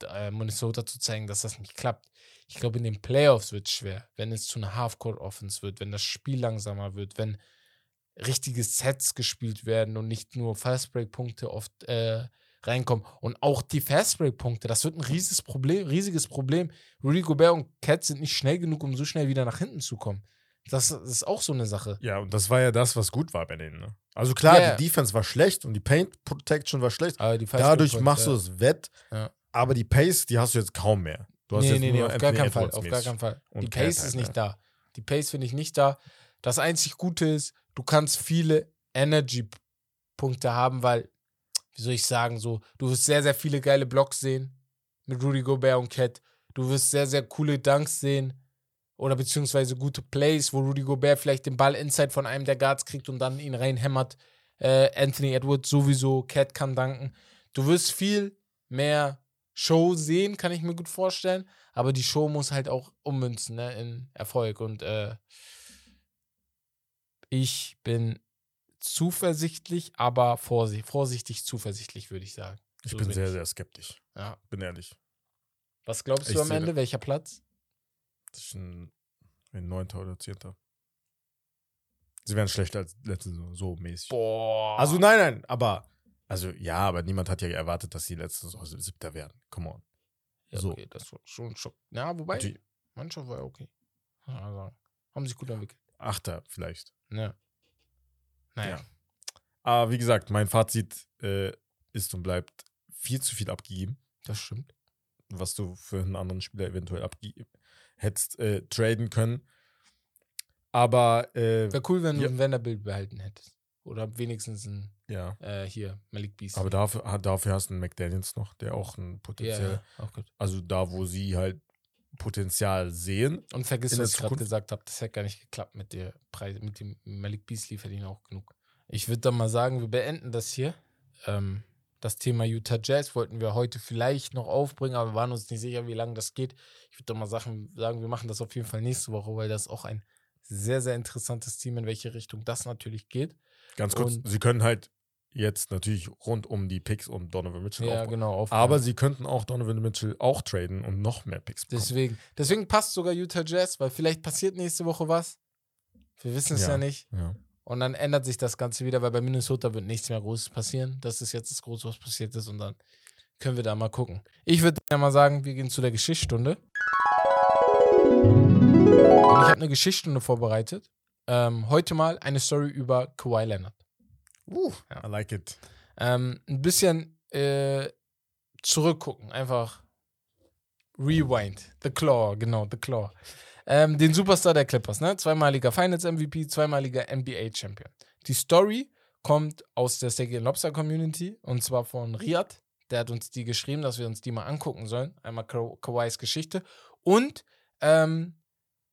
äh, Minnesota zu zeigen, dass das nicht klappt. Ich glaube, in den Playoffs wird es schwer, wenn es zu einer Half-Court-Offense wird, wenn das Spiel langsamer wird, wenn richtige Sets gespielt werden und nicht nur Fastbreak-Punkte oft äh, reinkommen. Und auch die Fastbreak-Punkte, das wird ein riesiges Problem, riesiges Problem. Rudy Gobert und Cat sind nicht schnell genug, um so schnell wieder nach hinten zu kommen. Das, ist auch so eine Sache. Ja, und das war ja das, was gut war bei denen. Ne? Also klar, ja. die Defense war schlecht und die Paint Protection war schlecht. Dadurch machst du es wett, Ja. aber die Pace, die hast du jetzt kaum mehr. Du hast Nee, jetzt nee, nee, auf gar keinen Fall. Auf gar keinen Fall. Die Pace halt, ist nicht ne? da. Die Pace finde ich nicht da. Das einzig Gute ist, du kannst viele Energy-Punkte haben, weil, wie soll ich sagen, so, du wirst sehr, sehr viele geile Blocks sehen mit Rudy Gobert und Cat. Du wirst sehr, sehr coole Dunks sehen oder beziehungsweise gute Plays, wo Rudy Gobert vielleicht den Ball inside von einem der Guards kriegt und dann ihn reinhämmert. Äh, Anthony Edwards sowieso, Cat kann danken. Du wirst viel mehr Show sehen, kann ich mir gut vorstellen. Aber die Show muss halt auch ummünzen ne, in Erfolg. Und äh, ich bin zuversichtlich, aber vorsichtig, vorsichtig zuversichtlich, würde ich sagen. Ich So bin bin sehr, ich. sehr skeptisch. Ja. Bin ehrlich. Was glaubst Ich du am Ende? Welcher Platz? Zwischen ein neunter oder zehnter. Sie wären schlechter als letzte Saison, so mäßig. Boah. Also nein, nein, aber also ja, aber niemand hat ja erwartet, dass sie letzte Saison siebter werden. Come on. ja, so. okay, das war schon Schock. Ja, wobei, Natürlich Mannschaft war ja okay. Sagen. Haben sich gut entwickelt. Achter vielleicht. Ja. Naja. Ja. Aber wie gesagt, mein Fazit äh, ist und bleibt viel zu viel abgegeben, Das stimmt. was du für einen anderen Spieler eventuell abgeben hättest äh, traden können. Aber äh, Wäre cool, wenn du Ja. ein Vanderbilt behalten hättest. Oder wenigstens ein, ja, äh, hier, Malik Beasley. aber dafür, dafür hast du einen McDaniels noch, der auch ein ja, Potenzial, ja, gut. also da, wo sie halt Potenzial sehen. Und vergiss, was ich gerade gesagt habe. Das hätte gar nicht geklappt mit der Preis, mit dem Malik Beasley verdienen auch genug. Ich würde dann mal sagen, wir beenden das hier. Ähm, das Thema Utah Jazz wollten wir heute vielleicht noch aufbringen, aber wir waren uns nicht sicher, wie lange das geht. Ich würde dann mal sagen, wir machen das auf jeden Fall nächste Woche, weil das auch ein sehr, sehr interessantes Team, in welche Richtung das natürlich geht. Ganz kurz, Und- sie können halt jetzt natürlich rund um die Picks und Donovan Mitchell Ja, aufbauen. genau. aufbauen. Aber sie könnten auch Donovan Mitchell auch traden und noch mehr Picks bekommen. Deswegen, deswegen passt sogar Utah Jazz, weil vielleicht passiert nächste Woche was. Wir wissen es ja. Ja. nicht. ja. Und dann ändert sich das Ganze wieder, weil bei Minnesota wird nichts mehr Großes passieren. Das ist jetzt das Große, was passiert ist. Und dann können wir da mal gucken. Ich würde ja mal sagen, wir gehen zu der Geschichtsstunde. Und ich habe eine Geschichtsstunde vorbereitet. Ähm, heute mal eine Story über Kawhi Leonard. Uh, I like it. Ähm, ein bisschen äh, zurückgucken, einfach rewind. The Claw, genau, The Claw. Ähm, den Superstar der Clippers, ne? Zweimaliger Finals MVP, zweimaliger NBA Champion. Die Story kommt aus der Steak Lobster Community und zwar von Riyad. Der hat uns die geschrieben, dass wir uns die mal angucken sollen. Einmal Ka Kawhis Geschichte und ähm,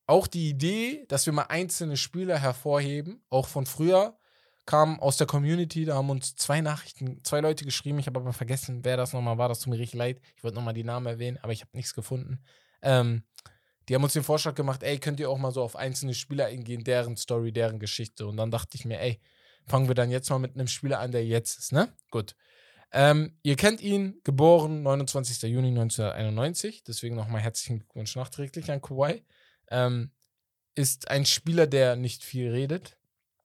auch die Idee, dass wir mal einzelne Spieler hervorheben, auch von früher, kam aus der Community. Da haben uns zwei Nachrichten, zwei Leute geschrieben. Ich habe aber vergessen, wer das nochmal war. Das tut mir richtig leid. Ich wollte nochmal die Namen erwähnen, aber ich habe nichts gefunden. Ähm, die haben uns den Vorschlag gemacht, ey, könnt ihr auch mal so auf einzelne Spieler eingehen, deren Story, deren Geschichte. Und dann dachte ich mir, ey, fangen wir dann jetzt mal mit einem Spieler an, der jetzt ist, ne? Gut. Ähm, ihr kennt ihn, geboren 29. Juni 1991, deswegen nochmal herzlichen Glückwunsch nachträglich an Kawhi. Ähm, ist ein Spieler, der nicht viel redet.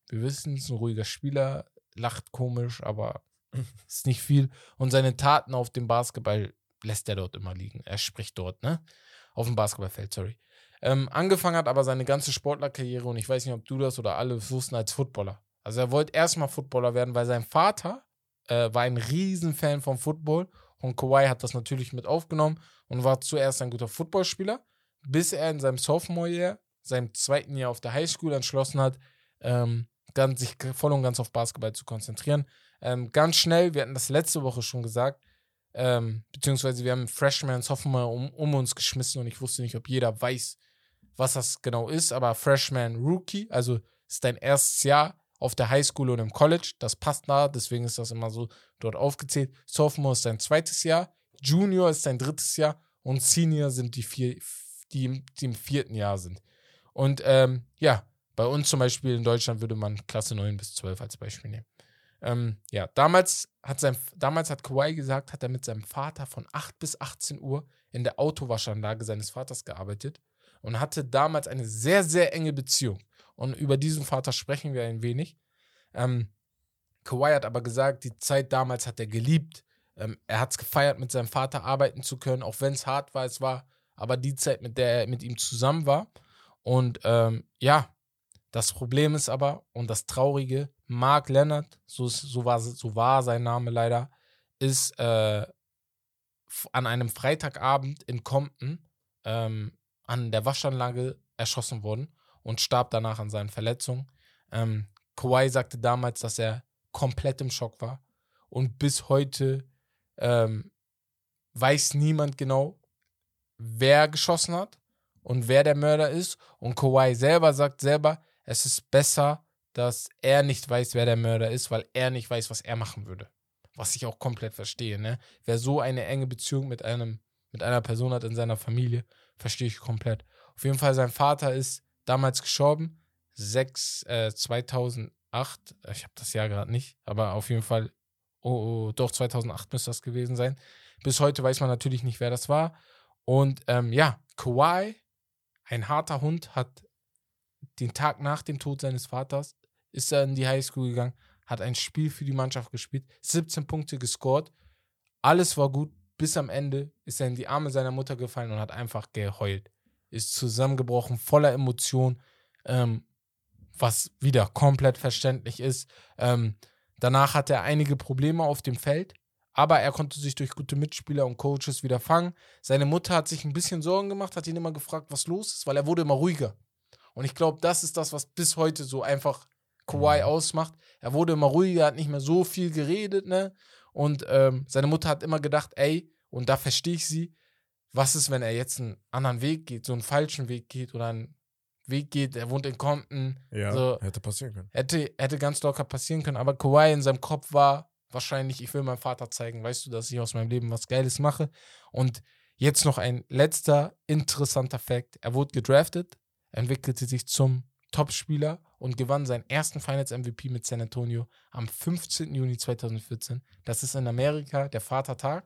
Wir wissen, es ist ein ruhiger Spieler, lacht komisch, aber ist nicht viel. Und seine Taten auf dem Basketball lässt er dort immer liegen. Er spricht dort, ne? Auf dem Basketballfeld, sorry. Ähm, angefangen hat aber seine ganze Sportlerkarriere, und ich weiß nicht, ob du das oder alle wussten, als Footballer. Also er wollte erstmal Footballer werden, weil sein Vater äh, war ein Riesenfan vom Football und Kawhi hat das natürlich mit aufgenommen und war zuerst ein guter Footballspieler, bis er in seinem Sophomore-Jahr, seinem zweiten Jahr auf der Highschool entschlossen hat, ähm, ganz, sich voll und ganz auf Basketball zu konzentrieren. Ähm, ganz schnell, wir hatten das letzte Woche schon gesagt, ähm, beziehungsweise wir haben Freshman Sophomore um, um uns geschmissen und ich wusste nicht, ob jeder weiß, was das genau ist, aber Freshman Rookie, also ist dein erstes Jahr auf der Highschool und im College, das passt nah, deswegen ist das immer so dort aufgezählt. Sophomore ist dein zweites Jahr, Junior ist dein drittes Jahr und Senior sind die vier, die, im- die im vierten Jahr sind. Und ähm, ja, bei uns zum Beispiel in Deutschland würde man Klasse 9 bis 12 als Beispiel nehmen. Ähm, ja, damals hat, sein, damals hat Kawhi gesagt, hat er mit seinem Vater von 8 bis 18 Uhr in der Autowaschanlage seines Vaters gearbeitet und hatte damals eine sehr, sehr enge Beziehung. Und über diesen Vater sprechen wir ein wenig. Ähm, Kawhi hat aber gesagt, die Zeit damals hat er geliebt. Ähm, er hat es gefeiert, mit seinem Vater arbeiten zu können, auch wenn es hart war, es war aber die Zeit, mit der er mit ihm zusammen war. Und ähm, ja, das Problem ist aber, und das Traurige, Mark Leonard, so, so, war, so war sein Name leider, ist äh, an einem Freitagabend in Compton ähm, an der Waschanlage erschossen worden und starb danach an seinen Verletzungen. Ähm, Kawhi sagte damals, dass er komplett im Schock war und bis heute ähm, weiß niemand genau, wer geschossen hat und wer der Mörder ist. Und Kawhi selber sagt selber, es ist besser, dass er nicht weiß, wer der Mörder ist, weil er nicht weiß, was er machen würde. Was ich auch komplett verstehe, ne? Wer so eine enge Beziehung mit einem, mit einer Person hat in seiner Familie, verstehe ich komplett. Auf jeden Fall, sein Vater ist damals gestorben, 6, äh, 2008, ich habe das Jahr gerade nicht, aber auf jeden Fall, oh, oh, doch 2008 müsste das gewesen sein. Bis heute weiß man natürlich nicht, wer das war. Und ähm, ja, Kawhi, ein harter Hund, hat den Tag nach dem Tod seines Vaters ist er in die Highschool gegangen, hat ein Spiel für die Mannschaft gespielt, 17 Punkte gescored. Alles war gut. Bis am Ende ist er in die Arme seiner Mutter gefallen und hat einfach geheult. Ist zusammengebrochen, voller Emotion, ähm, was wieder komplett verständlich ist. Ähm, danach hatte er einige Probleme auf dem Feld, aber er konnte sich durch gute Mitspieler und Coaches wieder fangen. Seine Mutter hat sich ein bisschen Sorgen gemacht, hat ihn immer gefragt, was los ist, weil er wurde immer ruhiger. Und ich glaube, das ist das, was bis heute so einfach Kawhi mhm. ausmacht. Er wurde immer ruhiger, hat nicht mehr so viel geredet, ne? Und ähm, seine Mutter hat immer gedacht, ey, und da verstehe ich sie, was ist, wenn er jetzt einen anderen Weg geht, so einen falschen Weg geht oder einen Weg geht, er wohnt in Compton. Ja, so, hätte passieren können. Hätte, hätte ganz locker passieren können, aber Kawhi in seinem Kopf war wahrscheinlich, ich will meinem Vater zeigen, weißt du, dass ich aus meinem Leben was Geiles mache. Und jetzt noch ein letzter interessanter Fakt. Er wurde gedraftet entwickelte sich zum Topspieler und gewann seinen ersten Finals MVP mit San Antonio am 15. Juni 2014. Das ist in Amerika der Vatertag.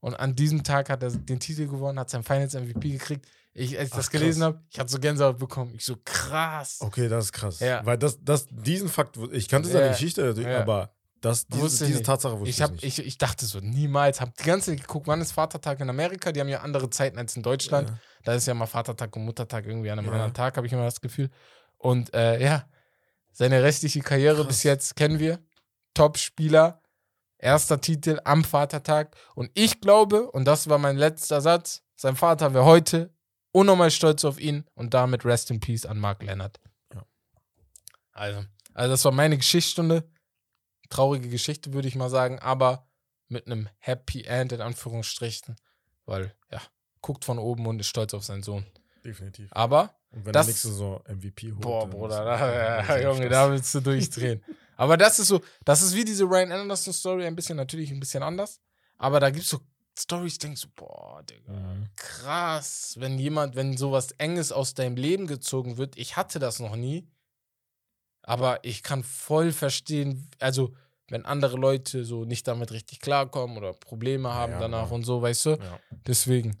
Und an diesem Tag hat er den Titel gewonnen, hat sein Finals MVP gekriegt. Ich, als ich Ach, das gelesen habe, ich hatte so Gänsehaut bekommen. Ich so, krass. Okay, das ist krass. Ja. Weil das, das, diesen Fakt, ich kannte seine ja. Geschichte, ja. aber das, diese, diese Tatsache wusste ich, hab, ich nicht. Ich, ich dachte so, niemals. Hab die ganze Zeit geguckt, wann ist Vatertag in Amerika? Die haben ja andere Zeiten als in Deutschland. Ja. Da ist ja mal Vatertag und Muttertag irgendwie an einem ja. anderen Tag, habe ich immer das Gefühl. Und äh, ja, seine restliche Karriere Krass. bis jetzt kennen wir. Top-Spieler, erster Titel am Vatertag. Und ich glaube, und das war mein letzter Satz, sein Vater wäre heute unnormal stolz auf ihn und damit Rest in Peace an Mark Leonard. Ja. Also, also das war meine Geschichtsstunde traurige Geschichte, würde ich mal sagen, aber mit einem Happy End in Anführungsstrichen, weil ja, guckt von oben und ist stolz auf seinen Sohn. Definitiv. Aber und wenn das, nächste so MVP holt. Boah, Bruder, da, ja, Junge, da willst du durchdrehen. aber das ist so, das ist wie diese Ryan Anderson Story, ein bisschen natürlich ein bisschen anders, aber da gibt es so Stories, denkst du, boah, Digga, mhm. krass, wenn jemand, wenn sowas Enges aus deinem Leben gezogen wird, ich hatte das noch nie, aber ich kann voll verstehen, also wenn andere Leute so nicht damit richtig klarkommen oder Probleme haben ja, danach ja. und so, weißt du? Deswegen,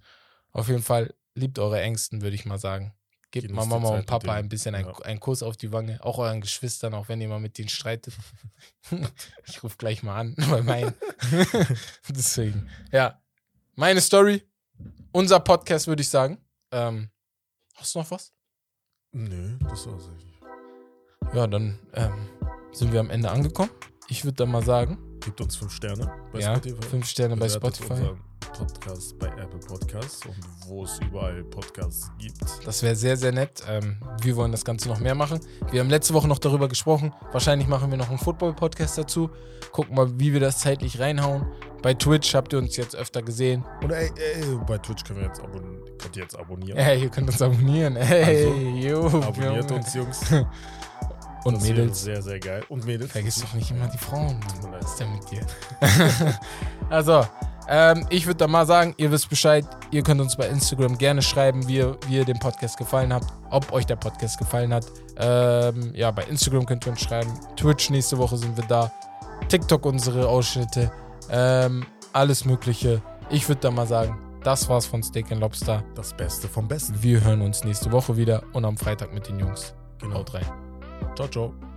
auf jeden Fall, liebt eure Ängsten, würde ich mal sagen. Gebt mal Mama und Papa ein bisschen ein, einen Kuss auf die Wange, auch euren Geschwistern, auch wenn ihr mal mit denen streitet. ich rufe gleich mal an bei meinen. Deswegen, ja. Meine Story, unser Podcast, würde ich sagen. Ähm, hast du noch was? Nö, das war's eigentlich. Ja, dann ähm, sind wir am Ende angekommen. Ich würde dann mal sagen. Gibt uns fünf Sterne bei ja, Spotify. Fünf Sterne bei Spotify. Podcast bei Apple Podcasts und wo es überall Podcasts gibt. Das wäre sehr, sehr nett. Ähm, wir wollen das Ganze noch mehr machen. Wir haben letzte Woche noch darüber gesprochen. Wahrscheinlich machen wir noch einen Football-Podcast dazu. Gucken mal, wie wir das zeitlich reinhauen. Bei Twitch habt ihr uns jetzt öfter gesehen. Und ey, ey bei Twitch können wir jetzt abonnieren. Könnt ihr jetzt abonnieren. Ey, ihr könnt uns abonnieren. Ey, also, jo, abonniert Junge. uns, Jungs. Und das Mädels. Sehr, sehr geil. Und Mädels. Vergiss doch nicht immer die Frauen. Was ist denn mit dir? also, ähm, ich würde da mal sagen, ihr wisst Bescheid. Ihr könnt uns bei Instagram gerne schreiben, wie, wie ihr den Podcast gefallen habt. Ob euch der Podcast gefallen hat. Ähm, ja, bei Instagram könnt ihr uns schreiben. Twitch nächste Woche sind wir da. TikTok unsere Ausschnitte, ähm, alles Mögliche. Ich würde da mal sagen, das war's von Steak Lobster. Das Beste vom Besten. Wir hören uns nächste Woche wieder und am Freitag mit den Jungs. Genau. Haut rein. Ciao, ciao.